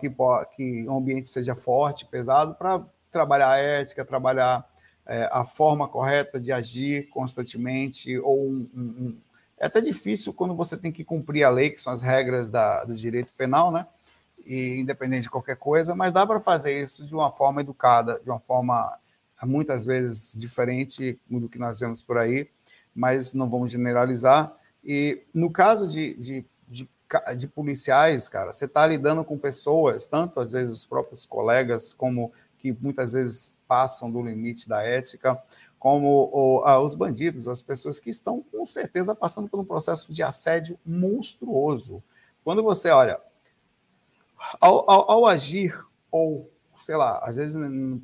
B: que, que o ambiente seja forte, pesado, para trabalhar a ética, trabalhar é, a forma correta de agir constantemente, ou um, um, é até difícil quando você tem que cumprir a lei, que são as regras da, do direito penal, né? E independente de qualquer coisa, mas dá para fazer isso de uma forma educada, de uma forma muitas vezes diferente do que nós vemos por aí, mas não vamos generalizar. E no caso de, de de policiais, cara, você está lidando com pessoas, tanto às vezes os próprios colegas, como que muitas vezes passam do limite da ética, como o, ah, os bandidos, as pessoas que estão com certeza passando por um processo de assédio monstruoso. Quando você olha, ao, ao, ao agir, ou sei lá, às vezes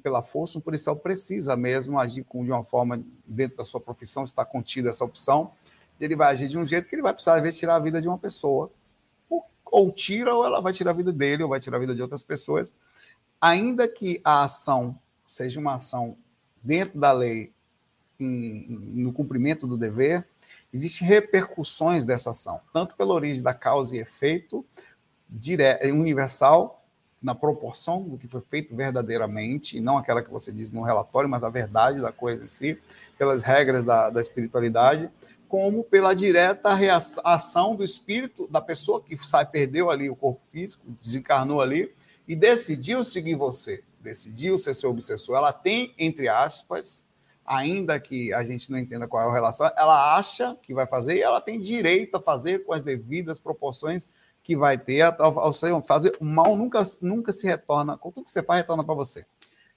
B: pela força, um policial precisa mesmo agir com, de uma forma dentro da sua profissão, está contida essa opção, ele vai agir de um jeito que ele vai precisar, às vezes, tirar a vida de uma pessoa ou tira, ou ela vai tirar a vida dele, ou vai tirar a vida de outras pessoas. Ainda que a ação seja uma ação dentro da lei, em, no cumprimento do dever, existem repercussões dessa ação, tanto pela origem da causa e efeito, direto, universal, na proporção do que foi feito verdadeiramente, não aquela que você diz no relatório, mas a verdade da coisa em si, pelas regras da, da espiritualidade, como pela direta ação do espírito da pessoa que sai, perdeu ali o corpo físico, desencarnou ali e decidiu seguir você, decidiu ser seu obsessor. Ela tem, entre aspas, ainda que a gente não entenda qual é a relação, ela acha que vai fazer e ela tem direito a fazer com as devidas proporções que vai ter. Seja, fazer o mal nunca, nunca se retorna, com tudo que você faz, retorna para você.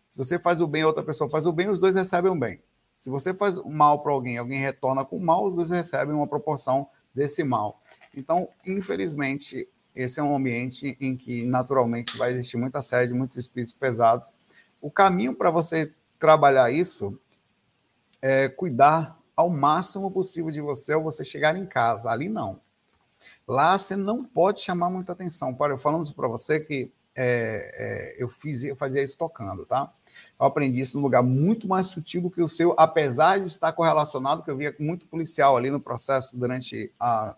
B: Se você faz o bem, outra pessoa faz o bem, os dois recebem o bem. Se você faz mal para alguém, alguém retorna com mal, os dois recebem uma proporção desse mal. Então, infelizmente, esse é um ambiente em que naturalmente vai existir muita sede, muitos espíritos pesados. O caminho para você trabalhar isso é cuidar ao máximo possível de você ou você chegar em casa. Ali não. Lá você não pode chamar muita atenção. Para eu falando isso para você que é, é, eu fiz, eu fazia isso tocando, tá? Eu aprendi isso num lugar muito mais sutil do que o seu, apesar de estar correlacionado, que eu via muito policial ali no processo durante a,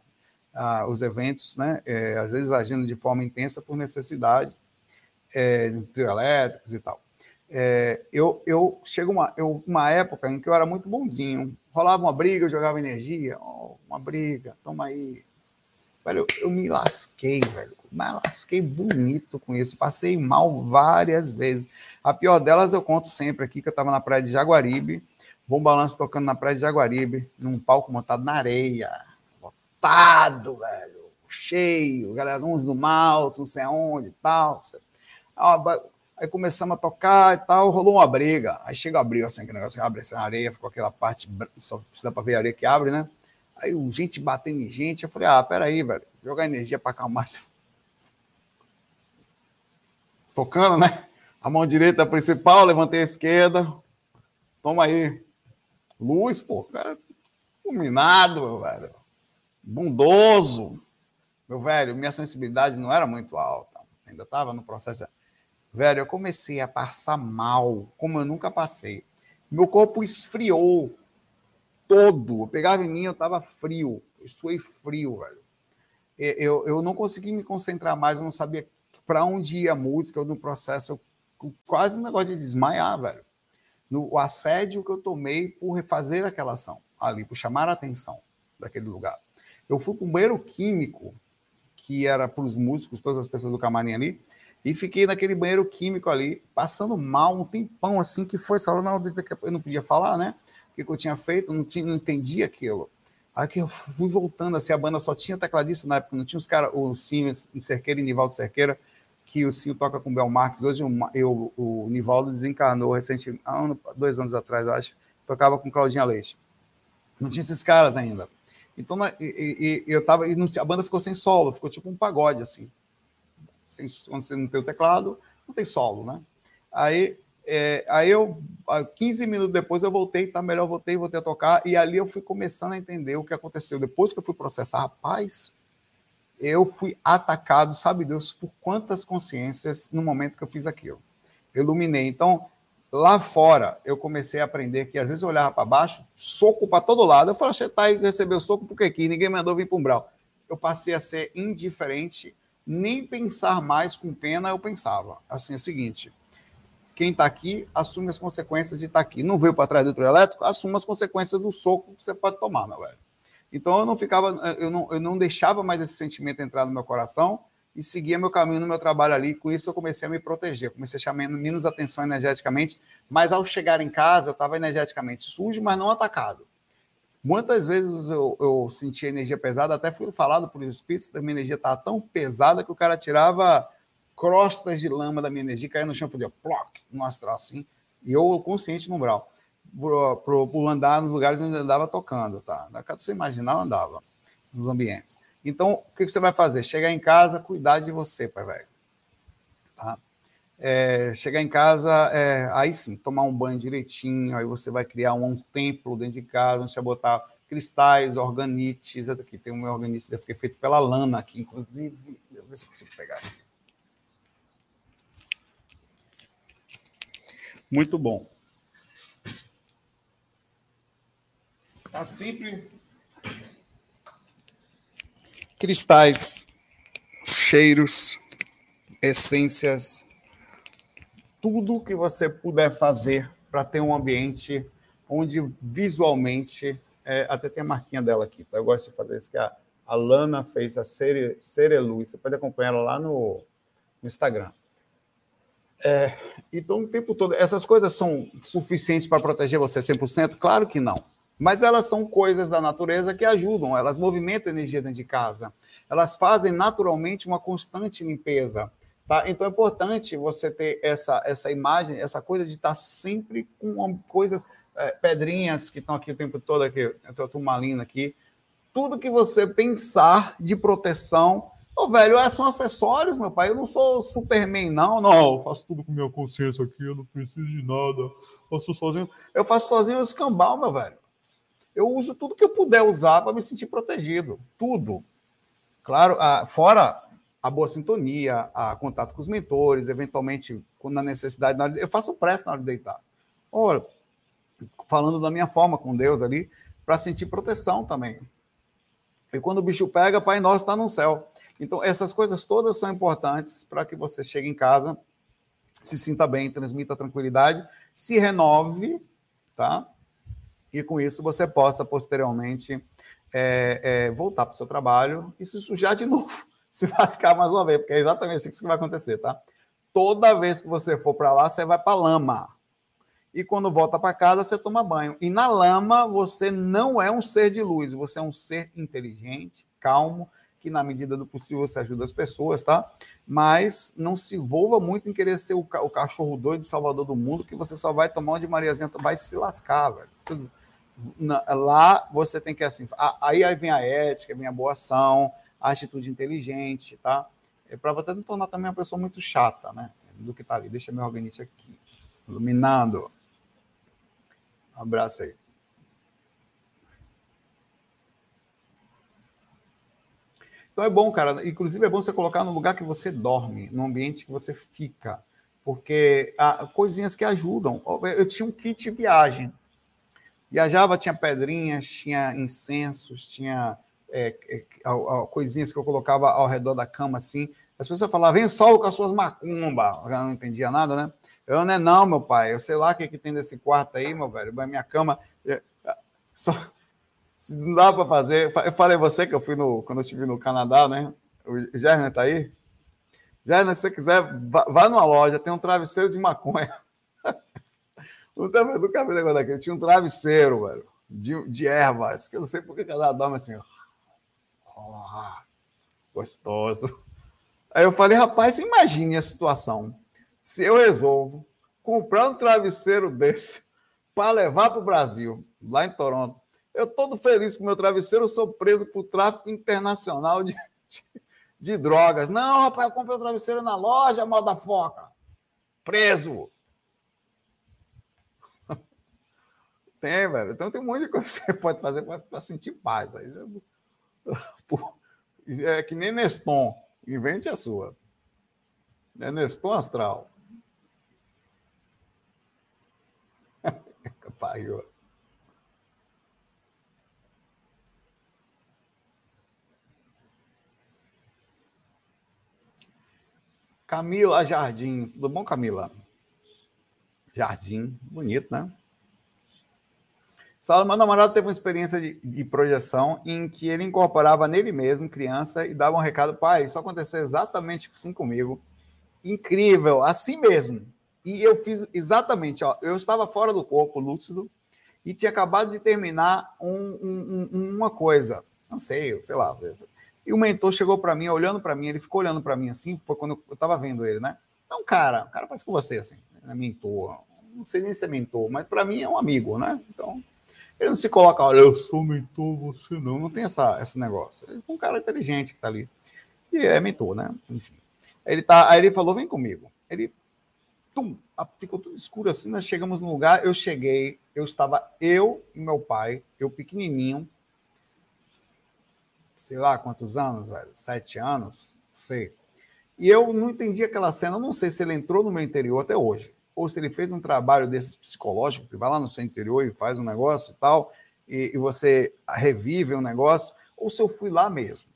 B: a, os eventos, né? É, às vezes agindo de forma intensa por necessidade, é, trio elétricos e tal. É, eu, eu chego uma, eu, uma época em que eu era muito bonzinho. Rolava uma briga, eu jogava energia. Oh, uma briga, toma aí. Velho, eu, eu me lasquei, velho. Me lasquei bonito com isso. Passei mal várias vezes. A pior delas eu conto sempre aqui, que eu estava na praia de Jaguaribe. Bom balanço tocando na praia de Jaguaribe, num palco montado na areia. Lotado, velho. Cheio. Galera, uns no mal, não sei aonde e tal. Aí começamos a tocar e tal, rolou uma briga. Aí chega a briga, assim, que negócio abre assim, areia, ficou aquela parte, só precisa para ver a areia que abre, né? Aí gente batendo em gente, eu falei, ah, peraí, velho, jogar energia para acalmar. Tocando, né? A mão direita principal, levantei a esquerda. Toma aí. Luz, pô, cara, iluminado, meu velho. Bondoso. Meu velho, minha sensibilidade não era muito alta. Ainda estava no processo. Velho, eu comecei a passar mal, como eu nunca passei. Meu corpo esfriou todo. Eu pegava em mim, eu estava frio. Eu suei frio, velho. Eu, eu não consegui me concentrar mais, eu não sabia para onde ia a música, no processo, eu, quase um negócio de desmaiar, velho. No, o assédio que eu tomei por refazer aquela ação ali, por chamar a atenção daquele lugar. Eu fui para um banheiro químico, que era para os músicos, todas as pessoas do camarim ali, e fiquei naquele banheiro químico ali, passando mal um tempão assim, que foi, sabe, não, eu não podia falar, né? O que eu tinha feito, não, tinha, não entendia aquilo. Aí que eu fui voltando, assim, a banda só tinha tecladista na época, não tinha os caras, o Sim, o Cerqueira e Nivaldo Cerqueira, que o Sim toca com o Bel Marques. Hoje eu, o Nivaldo desencarnou recentemente, um, dois anos atrás, eu acho, tocava com Claudinha Leite. Não tinha esses caras ainda. Então, e, e, eu tava, e a banda ficou sem solo, ficou tipo um pagode, assim sem, quando você não tem o teclado, não tem solo, né? Aí, é, aí eu, 15 minutos depois, eu voltei, tá melhor, voltei, voltei a tocar, e ali eu fui começando a entender o que aconteceu. Depois que eu fui processar, rapaz, eu fui atacado, sabe Deus, por quantas consciências no momento que eu fiz aquilo. Eu iluminei. Então, lá fora, eu comecei a aprender que às vezes eu olhava para baixo, soco para todo lado. Eu falei, você tá aí, recebeu soco, por que aqui? Ninguém mandou vir para um brau. Eu passei a ser indiferente nem pensar mais com pena eu pensava. Assim, é o seguinte: quem está aqui assume as consequências de estar tá aqui. Não veio para trás do trio elétrico, assume as consequências do soco que você pode tomar, meu velho. Então eu não ficava, eu não, eu não deixava mais esse sentimento entrar no meu coração e seguia meu caminho no meu trabalho ali. Com isso eu comecei a me proteger, comecei a chamar menos atenção energeticamente. Mas ao chegar em casa, eu estava energeticamente sujo, mas não atacado. Muitas vezes eu, eu sentia energia pesada, até fui falado por espíritos, da minha energia estava tão pesada que o cara tirava crostas de lama da minha energia, caía no chão, fazia ploc, no astral assim, e eu consciente no umbral, por, andar nos lugares onde eu andava tocando, tá? Da você imaginar, eu andava nos ambientes. Então, o que você vai fazer? Chegar em casa, cuidar de você, pai velho. Tá? É, chegar em casa, é, aí sim, tomar um banho direitinho, aí você vai criar um, um templo dentro de casa, você vai botar cristais, organites, aqui tem meu organite, deve ter feito pela lana aqui, inclusive, deixa eu ver se eu consigo pegar. Muito bom. Tá sempre cristais, cheiros, essências, tudo que você puder fazer para ter um ambiente onde visualmente, é, até tem a marquinha dela aqui, tá? eu gosto de fazer isso, que a, a Lana fez, a Cere, Cerelu, você pode acompanhar ela lá no, no Instagram. É, então, o tempo todo, essas coisas são suficientes para proteger você 100%? Claro que não. Mas elas são coisas da natureza que ajudam, elas movimentam energia dentro de casa. Elas fazem naturalmente uma constante limpeza. Tá? Então é importante você ter essa, essa imagem, essa coisa de estar sempre com coisas, é, pedrinhas que estão aqui o tempo todo, aqui, eu estou malina aqui, tudo que você pensar de proteção. Ô, velho, é, são acessórios, meu pai. Eu não sou Superman, não. Não, eu faço tudo com minha consciência aqui, eu não preciso de nada. Eu sozinho. Eu faço sozinho o escambau, meu velho. Eu uso tudo que eu puder usar para me sentir protegido. Tudo. Claro, fora a boa sintonia, a contato com os mentores, eventualmente, quando na necessidade, eu faço pressa na hora de deitar. Ou, falando da minha forma com Deus ali, para sentir proteção também. E quando o bicho pega, Pai Nosso está no céu. Então, essas coisas todas são importantes para que você chegue em casa, se sinta bem, transmita tranquilidade, se renove, tá? E com isso você possa posteriormente é, é, voltar para o seu trabalho e se sujar de novo se lascar mais uma vez, porque é exatamente isso que vai acontecer, tá? Toda vez que você for para lá, você vai para lama. E quando volta para casa, você toma banho. E na lama, você não é um ser de luz, você é um ser inteligente, calmo, que na medida do possível você ajuda as pessoas, tá? Mas não se envolva muito em querer ser o, ca o cachorro doido, salvador do mundo, que você só vai tomar onde Mariazinha vai se lascar, velho. Lá você tem que assim, aí vem a ética, vem a boa ação, atitude inteligente, tá? É para você não tornar também uma pessoa muito chata, né? Do que tá ali. Deixa meu organite aqui. Iluminando. Um abraço aí. Então é bom, cara. Inclusive é bom você colocar no lugar que você dorme, no ambiente que você fica, porque há coisinhas que ajudam. Eu tinha um kit viagem. Viajava, tinha pedrinhas, tinha incensos, tinha é, é, coisinhas que eu colocava ao redor da cama assim. As pessoas falavam, vem sol com as suas macumbas. Eu não entendia nada, né? Eu não é não, meu pai. Eu sei lá o que, que tem nesse quarto aí, meu velho. Minha cama. É, só, não dá para fazer. Eu falei você que eu fui no. Quando eu estive no Canadá, né? O Gerner tá aí? Gerner, se você quiser, vá, numa loja, tem um travesseiro de maconha. Nunca, nunca vi negócio daquele. Tinha um travesseiro, velho, de, de ervas, que eu não sei por que cada dorme assim. Oh, gostoso. Aí eu falei, rapaz, imagine a situação. Se eu resolvo comprar um travesseiro desse para levar para o Brasil, lá em Toronto, eu todo feliz com meu travesseiro, sou preso por tráfico internacional de, de, de, drogas. Não, rapaz, eu comprei o um travesseiro na loja, mal da foca. Preso. Tem, velho. Então tem um monte de coisa que você pode fazer para sentir paz. Aí é que nem Neston. Invente a sua. É Neston Astral. Pariu. Camila Jardim. Tudo bom, Camila? Jardim. Bonito, né? Saulo, meu namorado teve uma experiência de, de, projeção em que ele incorporava nele mesmo, criança, e dava um recado, pai, isso aconteceu exatamente assim comigo. Incrível, assim mesmo. E eu fiz exatamente, ó, eu estava fora do corpo, lúcido, e tinha acabado de terminar um, um, um, uma coisa, não sei, sei lá. E o mentor chegou para mim, olhando para mim, ele ficou olhando para mim assim, foi quando eu estava vendo ele, né? Um cara, um cara parece com você, assim, é mentor, não sei nem se é mentor, mas para mim é um amigo, né? Então, ele não se coloca, olha, eu sou mentor, você não. Não tem essa, esse negócio. Ele é um cara inteligente que está ali. E é mentor, né? Enfim. Ele tá, aí ele falou, vem comigo. Ele, tum, ficou tudo escuro assim, nós chegamos no lugar, eu cheguei, eu estava eu e meu pai, eu pequenininho, sei lá quantos anos, velho, sete anos, não sei. E eu não entendi aquela cena, não sei se ele entrou no meu interior até hoje ou se ele fez um trabalho desses psicológico, que vai lá no seu interior e faz um negócio e tal, e, e você revive um negócio, ou se eu fui lá mesmo.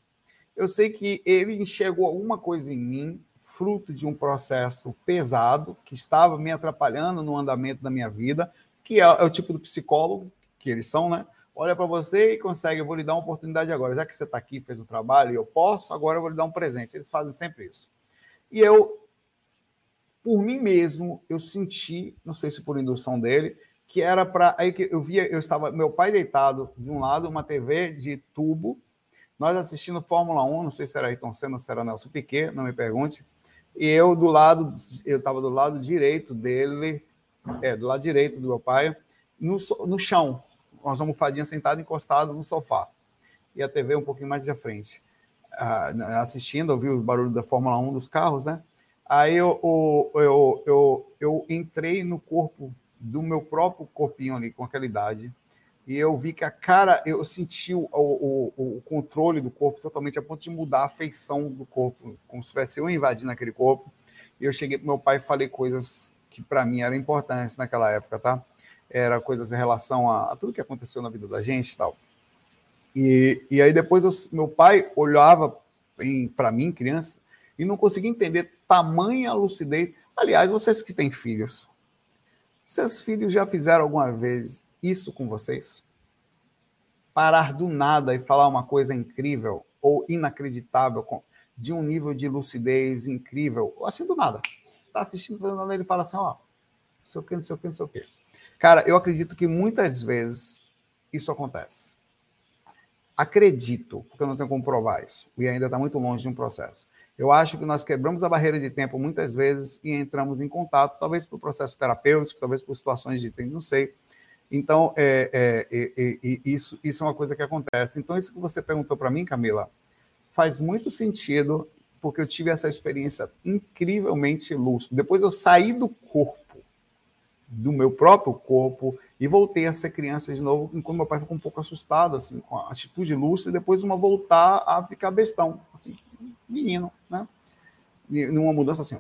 B: Eu sei que ele enxergou alguma coisa em mim, fruto de um processo pesado, que estava me atrapalhando no andamento da minha vida, que é, é o tipo do psicólogo que eles são, né? Olha para você e consegue, eu vou lhe dar uma oportunidade agora. Já que você está aqui, fez um trabalho e eu posso, agora eu vou lhe dar um presente. Eles fazem sempre isso. E eu por mim mesmo, eu senti, não sei se por indução dele, que era para aí que eu via, eu estava meu pai deitado de um lado, uma TV de tubo, nós assistindo Fórmula 1, não sei se era Ayrton Senna, se era Nelson Piquet, não me pergunte. E eu do lado, eu estava do lado direito dele, é, do lado direito do meu pai, no, no chão, com as almofadinhas sentado encostado no sofá. e a TV um pouquinho mais de frente, uh, assistindo, ouvi o barulho da Fórmula 1 dos carros, né? Aí eu, eu, eu, eu, entrei no corpo do meu próprio corpinho ali, com aquela idade, e eu vi que a cara, eu senti o, o, o, controle do corpo totalmente a ponto de mudar a feição do corpo, como se fosse eu invadindo aquele corpo. E eu cheguei para meu pai e falei coisas que para mim eram importantes naquela época, tá? Era coisas em relação a, a tudo que aconteceu na vida da gente e tal. E, e aí depois eu, meu pai olhava para mim, criança, e não conseguia entender tamanha lucidez. Aliás, vocês que têm filhos, seus filhos já fizeram alguma vez isso com vocês? Parar do nada e falar uma coisa incrível ou inacreditável, de um nível de lucidez incrível, assim do nada. Está assistindo, fazendo nada, ele fala assim: ó, não sei o que, não sei o que, não sei o que. Cara, eu acredito que muitas vezes isso acontece. Acredito, porque eu não tenho como provar isso, e ainda está muito longe de um processo. Eu acho que nós quebramos a barreira de tempo muitas vezes e entramos em contato, talvez por processo terapêutico, talvez por situações de tempo, não sei, então, é, é, é, isso, isso é uma coisa que acontece. Então, isso que você perguntou para mim, Camila, faz muito sentido, porque eu tive essa experiência incrivelmente lúcida. Depois eu saí do corpo, do meu próprio corpo, e voltei a ser criança de novo, enquanto meu pai ficou um pouco assustado, assim, com a atitude lúcida, e depois uma voltar a ficar bestão, assim, menino, né? Numa mudança assim,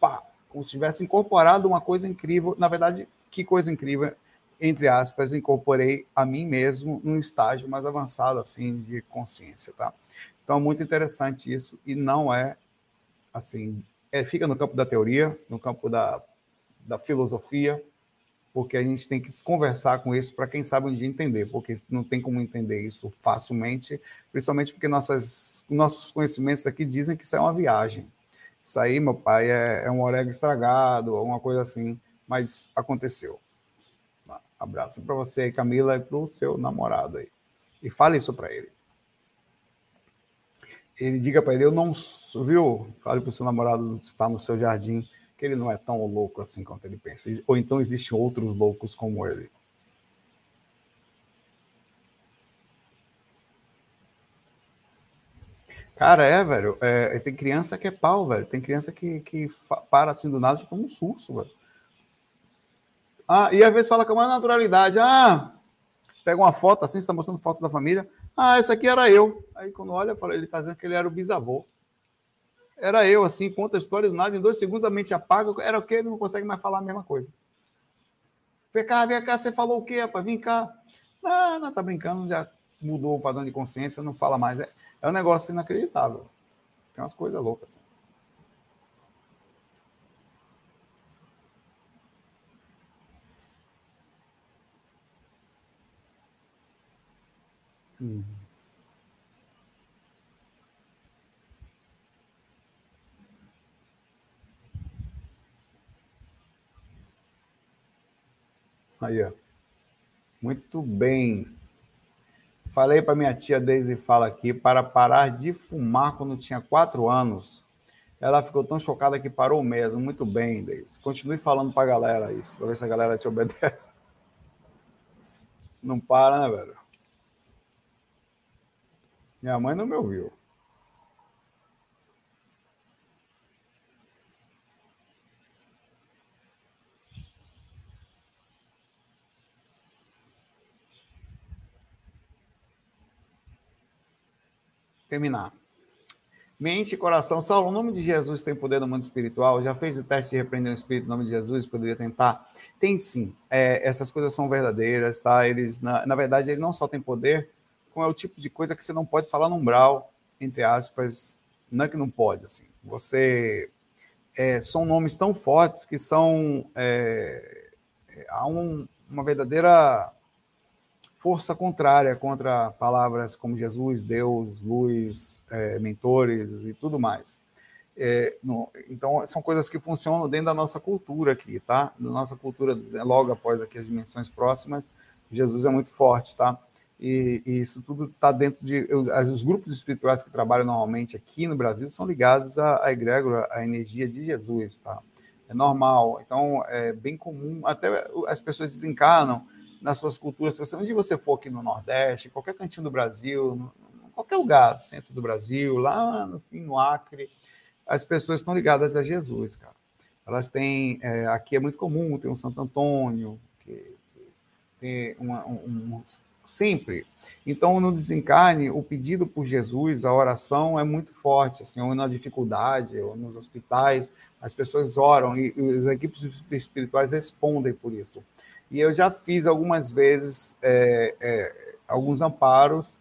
B: pá, como se tivesse incorporado uma coisa incrível. Na verdade, que coisa incrível entre aspas, incorporei a mim mesmo num estágio mais avançado, assim, de consciência, tá? Então, muito interessante isso, e não é, assim, é, fica no campo da teoria, no campo da, da filosofia, porque a gente tem que conversar com isso para quem sabe um dia entender, porque não tem como entender isso facilmente, principalmente porque nossas, nossos conhecimentos aqui dizem que isso é uma viagem. Isso aí, meu pai, é, é um orégano estragado, alguma coisa assim, mas aconteceu. Abraço para você, Camila, e para o seu namorado aí. E fale isso para ele. Ele diga para ele, eu não, viu? Fale para o seu namorado que está no seu jardim, que ele não é tão louco assim quanto ele pensa. Ou então existem outros loucos como ele. Cara, é, velho. É, tem criança que é pau, velho. Tem criança que, que para assim do nada e toma um susto, velho. Ah, e às vezes fala com uma naturalidade. Ah, pega uma foto assim, você está mostrando foto da família. Ah, esse aqui era eu. Aí quando olha, ele está dizendo que ele era o bisavô. Era eu, assim, conta a história do nada, em dois segundos a mente apaga. Era o quê? Ele não consegue mais falar a mesma coisa. Vem cá, vem cá, você falou o quê, rapaz? Vem cá. Ah, não, tá brincando, já mudou o padrão de consciência, não fala mais. É, é um negócio inacreditável. Tem umas coisas loucas assim. Uhum. Aí, ó. Muito bem. Falei para minha tia Deise fala aqui para parar de fumar quando tinha quatro anos. Ela ficou tão chocada que parou mesmo. Muito bem, Deise. Continue falando para a galera isso, para ver se a galera te obedece. Não para, né, velho? Minha mãe não me ouviu. Terminar. Mente e coração. Saulo, o nome de Jesus tem poder no mundo espiritual? Já fez o teste de repreender o espírito no nome de Jesus? Poderia tentar? Tem sim. É, essas coisas são verdadeiras, tá? Eles, na, na verdade, ele não só tem poder, como é o tipo de coisa que você não pode falar no umbral, entre aspas, não é que não pode, assim. Você é, são nomes tão fortes que são é, há um, uma verdadeira força contrária contra palavras como Jesus, Deus, luz, é, mentores e tudo mais. É, no, então, são coisas que funcionam dentro da nossa cultura aqui, tá? Da nossa cultura, logo após aqui as dimensões próximas, Jesus é muito forte, tá? E, e isso tudo está dentro de. Eu, os grupos espirituais que trabalham normalmente aqui no Brasil são ligados à, à egrégora, à energia de Jesus, tá? É normal. Então, é bem comum. Até as pessoas desencarnam nas suas culturas. Você, onde você for aqui no Nordeste, qualquer cantinho do Brasil, qualquer lugar, centro do Brasil, lá no fim, no Acre, as pessoas estão ligadas a Jesus, cara. Elas têm, é, aqui é muito comum, tem um Santo Antônio, que, tem uma, um, um, sempre. Então, no desencarne, o pedido por Jesus, a oração é muito forte, assim, ou na dificuldade, ou nos hospitais, as pessoas oram e, e as equipes espirituais respondem por isso. E eu já fiz algumas vezes é, é, alguns amparos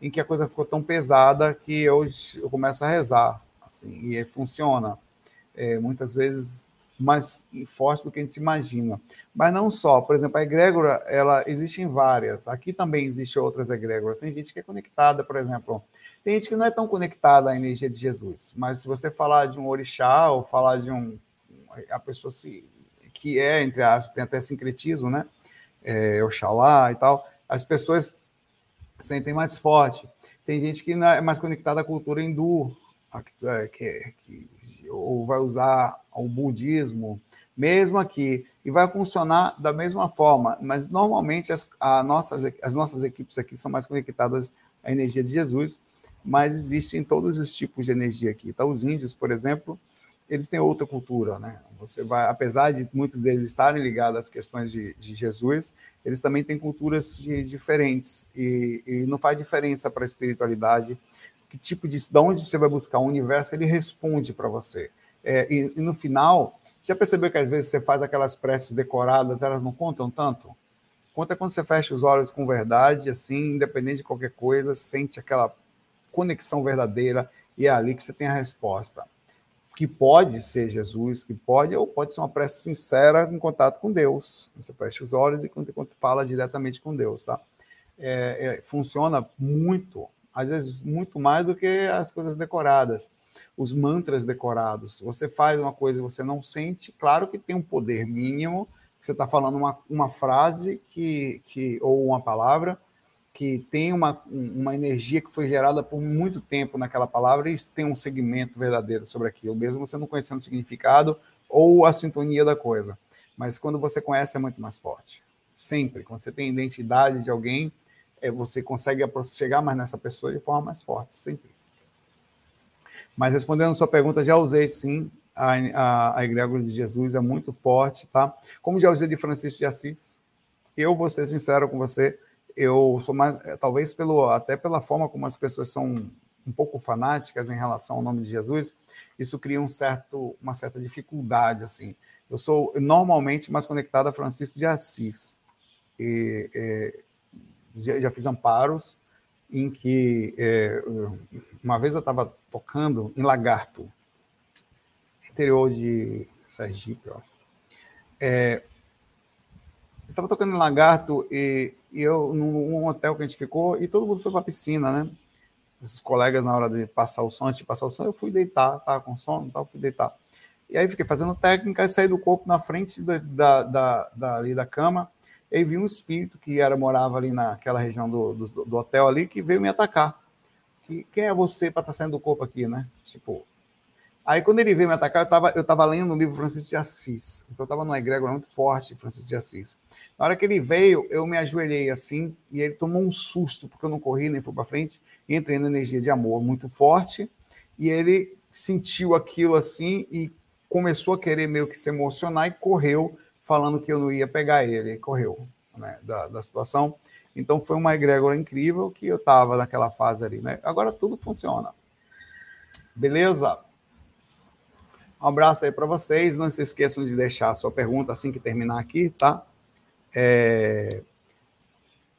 B: em que a coisa ficou tão pesada que eu, eu começo a rezar, assim, e funciona. É, muitas vezes mais forte do que a gente imagina. Mas não só, por exemplo, a egrégora, ela existe em várias. Aqui também existe outras egrégoras. Tem gente que é conectada, por exemplo, tem gente que não é tão conectada à energia de Jesus, mas se você falar de um orixá ou falar de um a pessoa se que é entre as tem até sincretismo, né? É, Oxalá e tal, as pessoas sentem mais forte. Tem gente que é mais conectada à cultura hindu, é, que, que ou vai usar o budismo, mesmo aqui, e vai funcionar da mesma forma, mas normalmente as, nossas, as nossas equipes aqui são mais conectadas à energia de Jesus, mas existem todos os tipos de energia aqui. Tá? Os índios, por exemplo, eles têm outra cultura, né? Você vai, apesar de muitos deles estarem ligados às questões de, de Jesus, eles também têm culturas de, diferentes e, e, não faz diferença para a espiritualidade que tipo de, de onde você vai buscar o universo, ele responde para você. É, e, e, no final, já percebeu que às vezes você faz aquelas preces decoradas, elas não contam tanto? Conta quando você fecha os olhos com verdade, assim, independente de qualquer coisa, sente aquela conexão verdadeira e é ali que você tem a resposta. Que pode ser Jesus, que pode, ou pode ser uma prece sincera em contato com Deus. Você fecha os olhos e fala diretamente com Deus, tá? É, é, funciona muito às vezes muito mais do que as coisas decoradas, os mantras decorados. Você faz uma coisa e você não sente, claro que tem um poder mínimo, você está falando uma, uma frase que, que, ou uma palavra que tem uma, uma energia que foi gerada por muito tempo naquela palavra e tem um segmento verdadeiro sobre aquilo, mesmo você não conhecendo o significado ou a sintonia da coisa. Mas quando você conhece, é muito mais forte. Sempre. Quando você tem identidade de alguém, é, você consegue chegar mais nessa pessoa de forma mais forte, sempre. Mas respondendo a sua pergunta, já usei sim a, a, a egrégora de Jesus, é muito forte, tá? Como já usei de Francisco de Assis, eu vou ser sincero com você, eu sou mais, é, talvez pelo, até pela forma como as pessoas são um pouco fanáticas em relação ao nome de Jesus, isso cria um certo, uma certa dificuldade, assim. Eu sou normalmente mais conectado a Francisco de Assis. E, e já, já fiz amparos em que é, uma vez eu estava tocando em Lagarto, interior de Sergipe, acho. É, eu estava tocando em Lagarto e, e, eu num hotel que a gente ficou e todo mundo foi para a piscina, né? Os colegas na hora de passar o som, antes de passar o som, eu fui deitar, tava com sono, tal, fui deitar. E aí fiquei fazendo técnica e saí do corpo na frente da, da, da, da, ali da cama e vi um espírito que era morava ali naquela região do, do, do hotel ali que veio me atacar. Que, quem é você para estar tá saindo do corpo aqui, né? Tipo. Aí quando ele veio me atacar, eu estava eu tava lendo o livro Francisco de Assis. Então eu estava numa egrégora muito forte, Francisco de Assis. Na hora que ele veio, eu me ajoelhei assim, e ele tomou um susto, porque eu não corri nem fui para frente, e entrei na energia de amor muito forte, e ele sentiu aquilo assim e começou a querer meio que se emocionar e correu falando que eu não ia pegar ele, correu né, da, da situação. Então foi uma egrégora incrível que eu estava naquela fase ali, né? Agora tudo funciona. Beleza? Um abraço aí para vocês. Não se esqueçam de deixar a sua pergunta assim que terminar aqui, tá? É,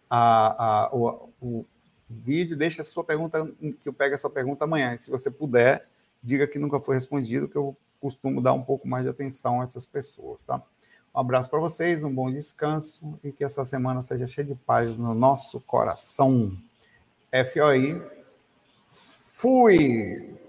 B: a, a, o, o vídeo, deixa a sua pergunta, que eu pego essa pergunta amanhã. E se você puder, diga que nunca foi respondido, que eu costumo dar um pouco mais de atenção a essas pessoas, tá? Um abraço para vocês, um bom descanso e que essa semana seja cheia de paz no nosso coração. FOI. Fui!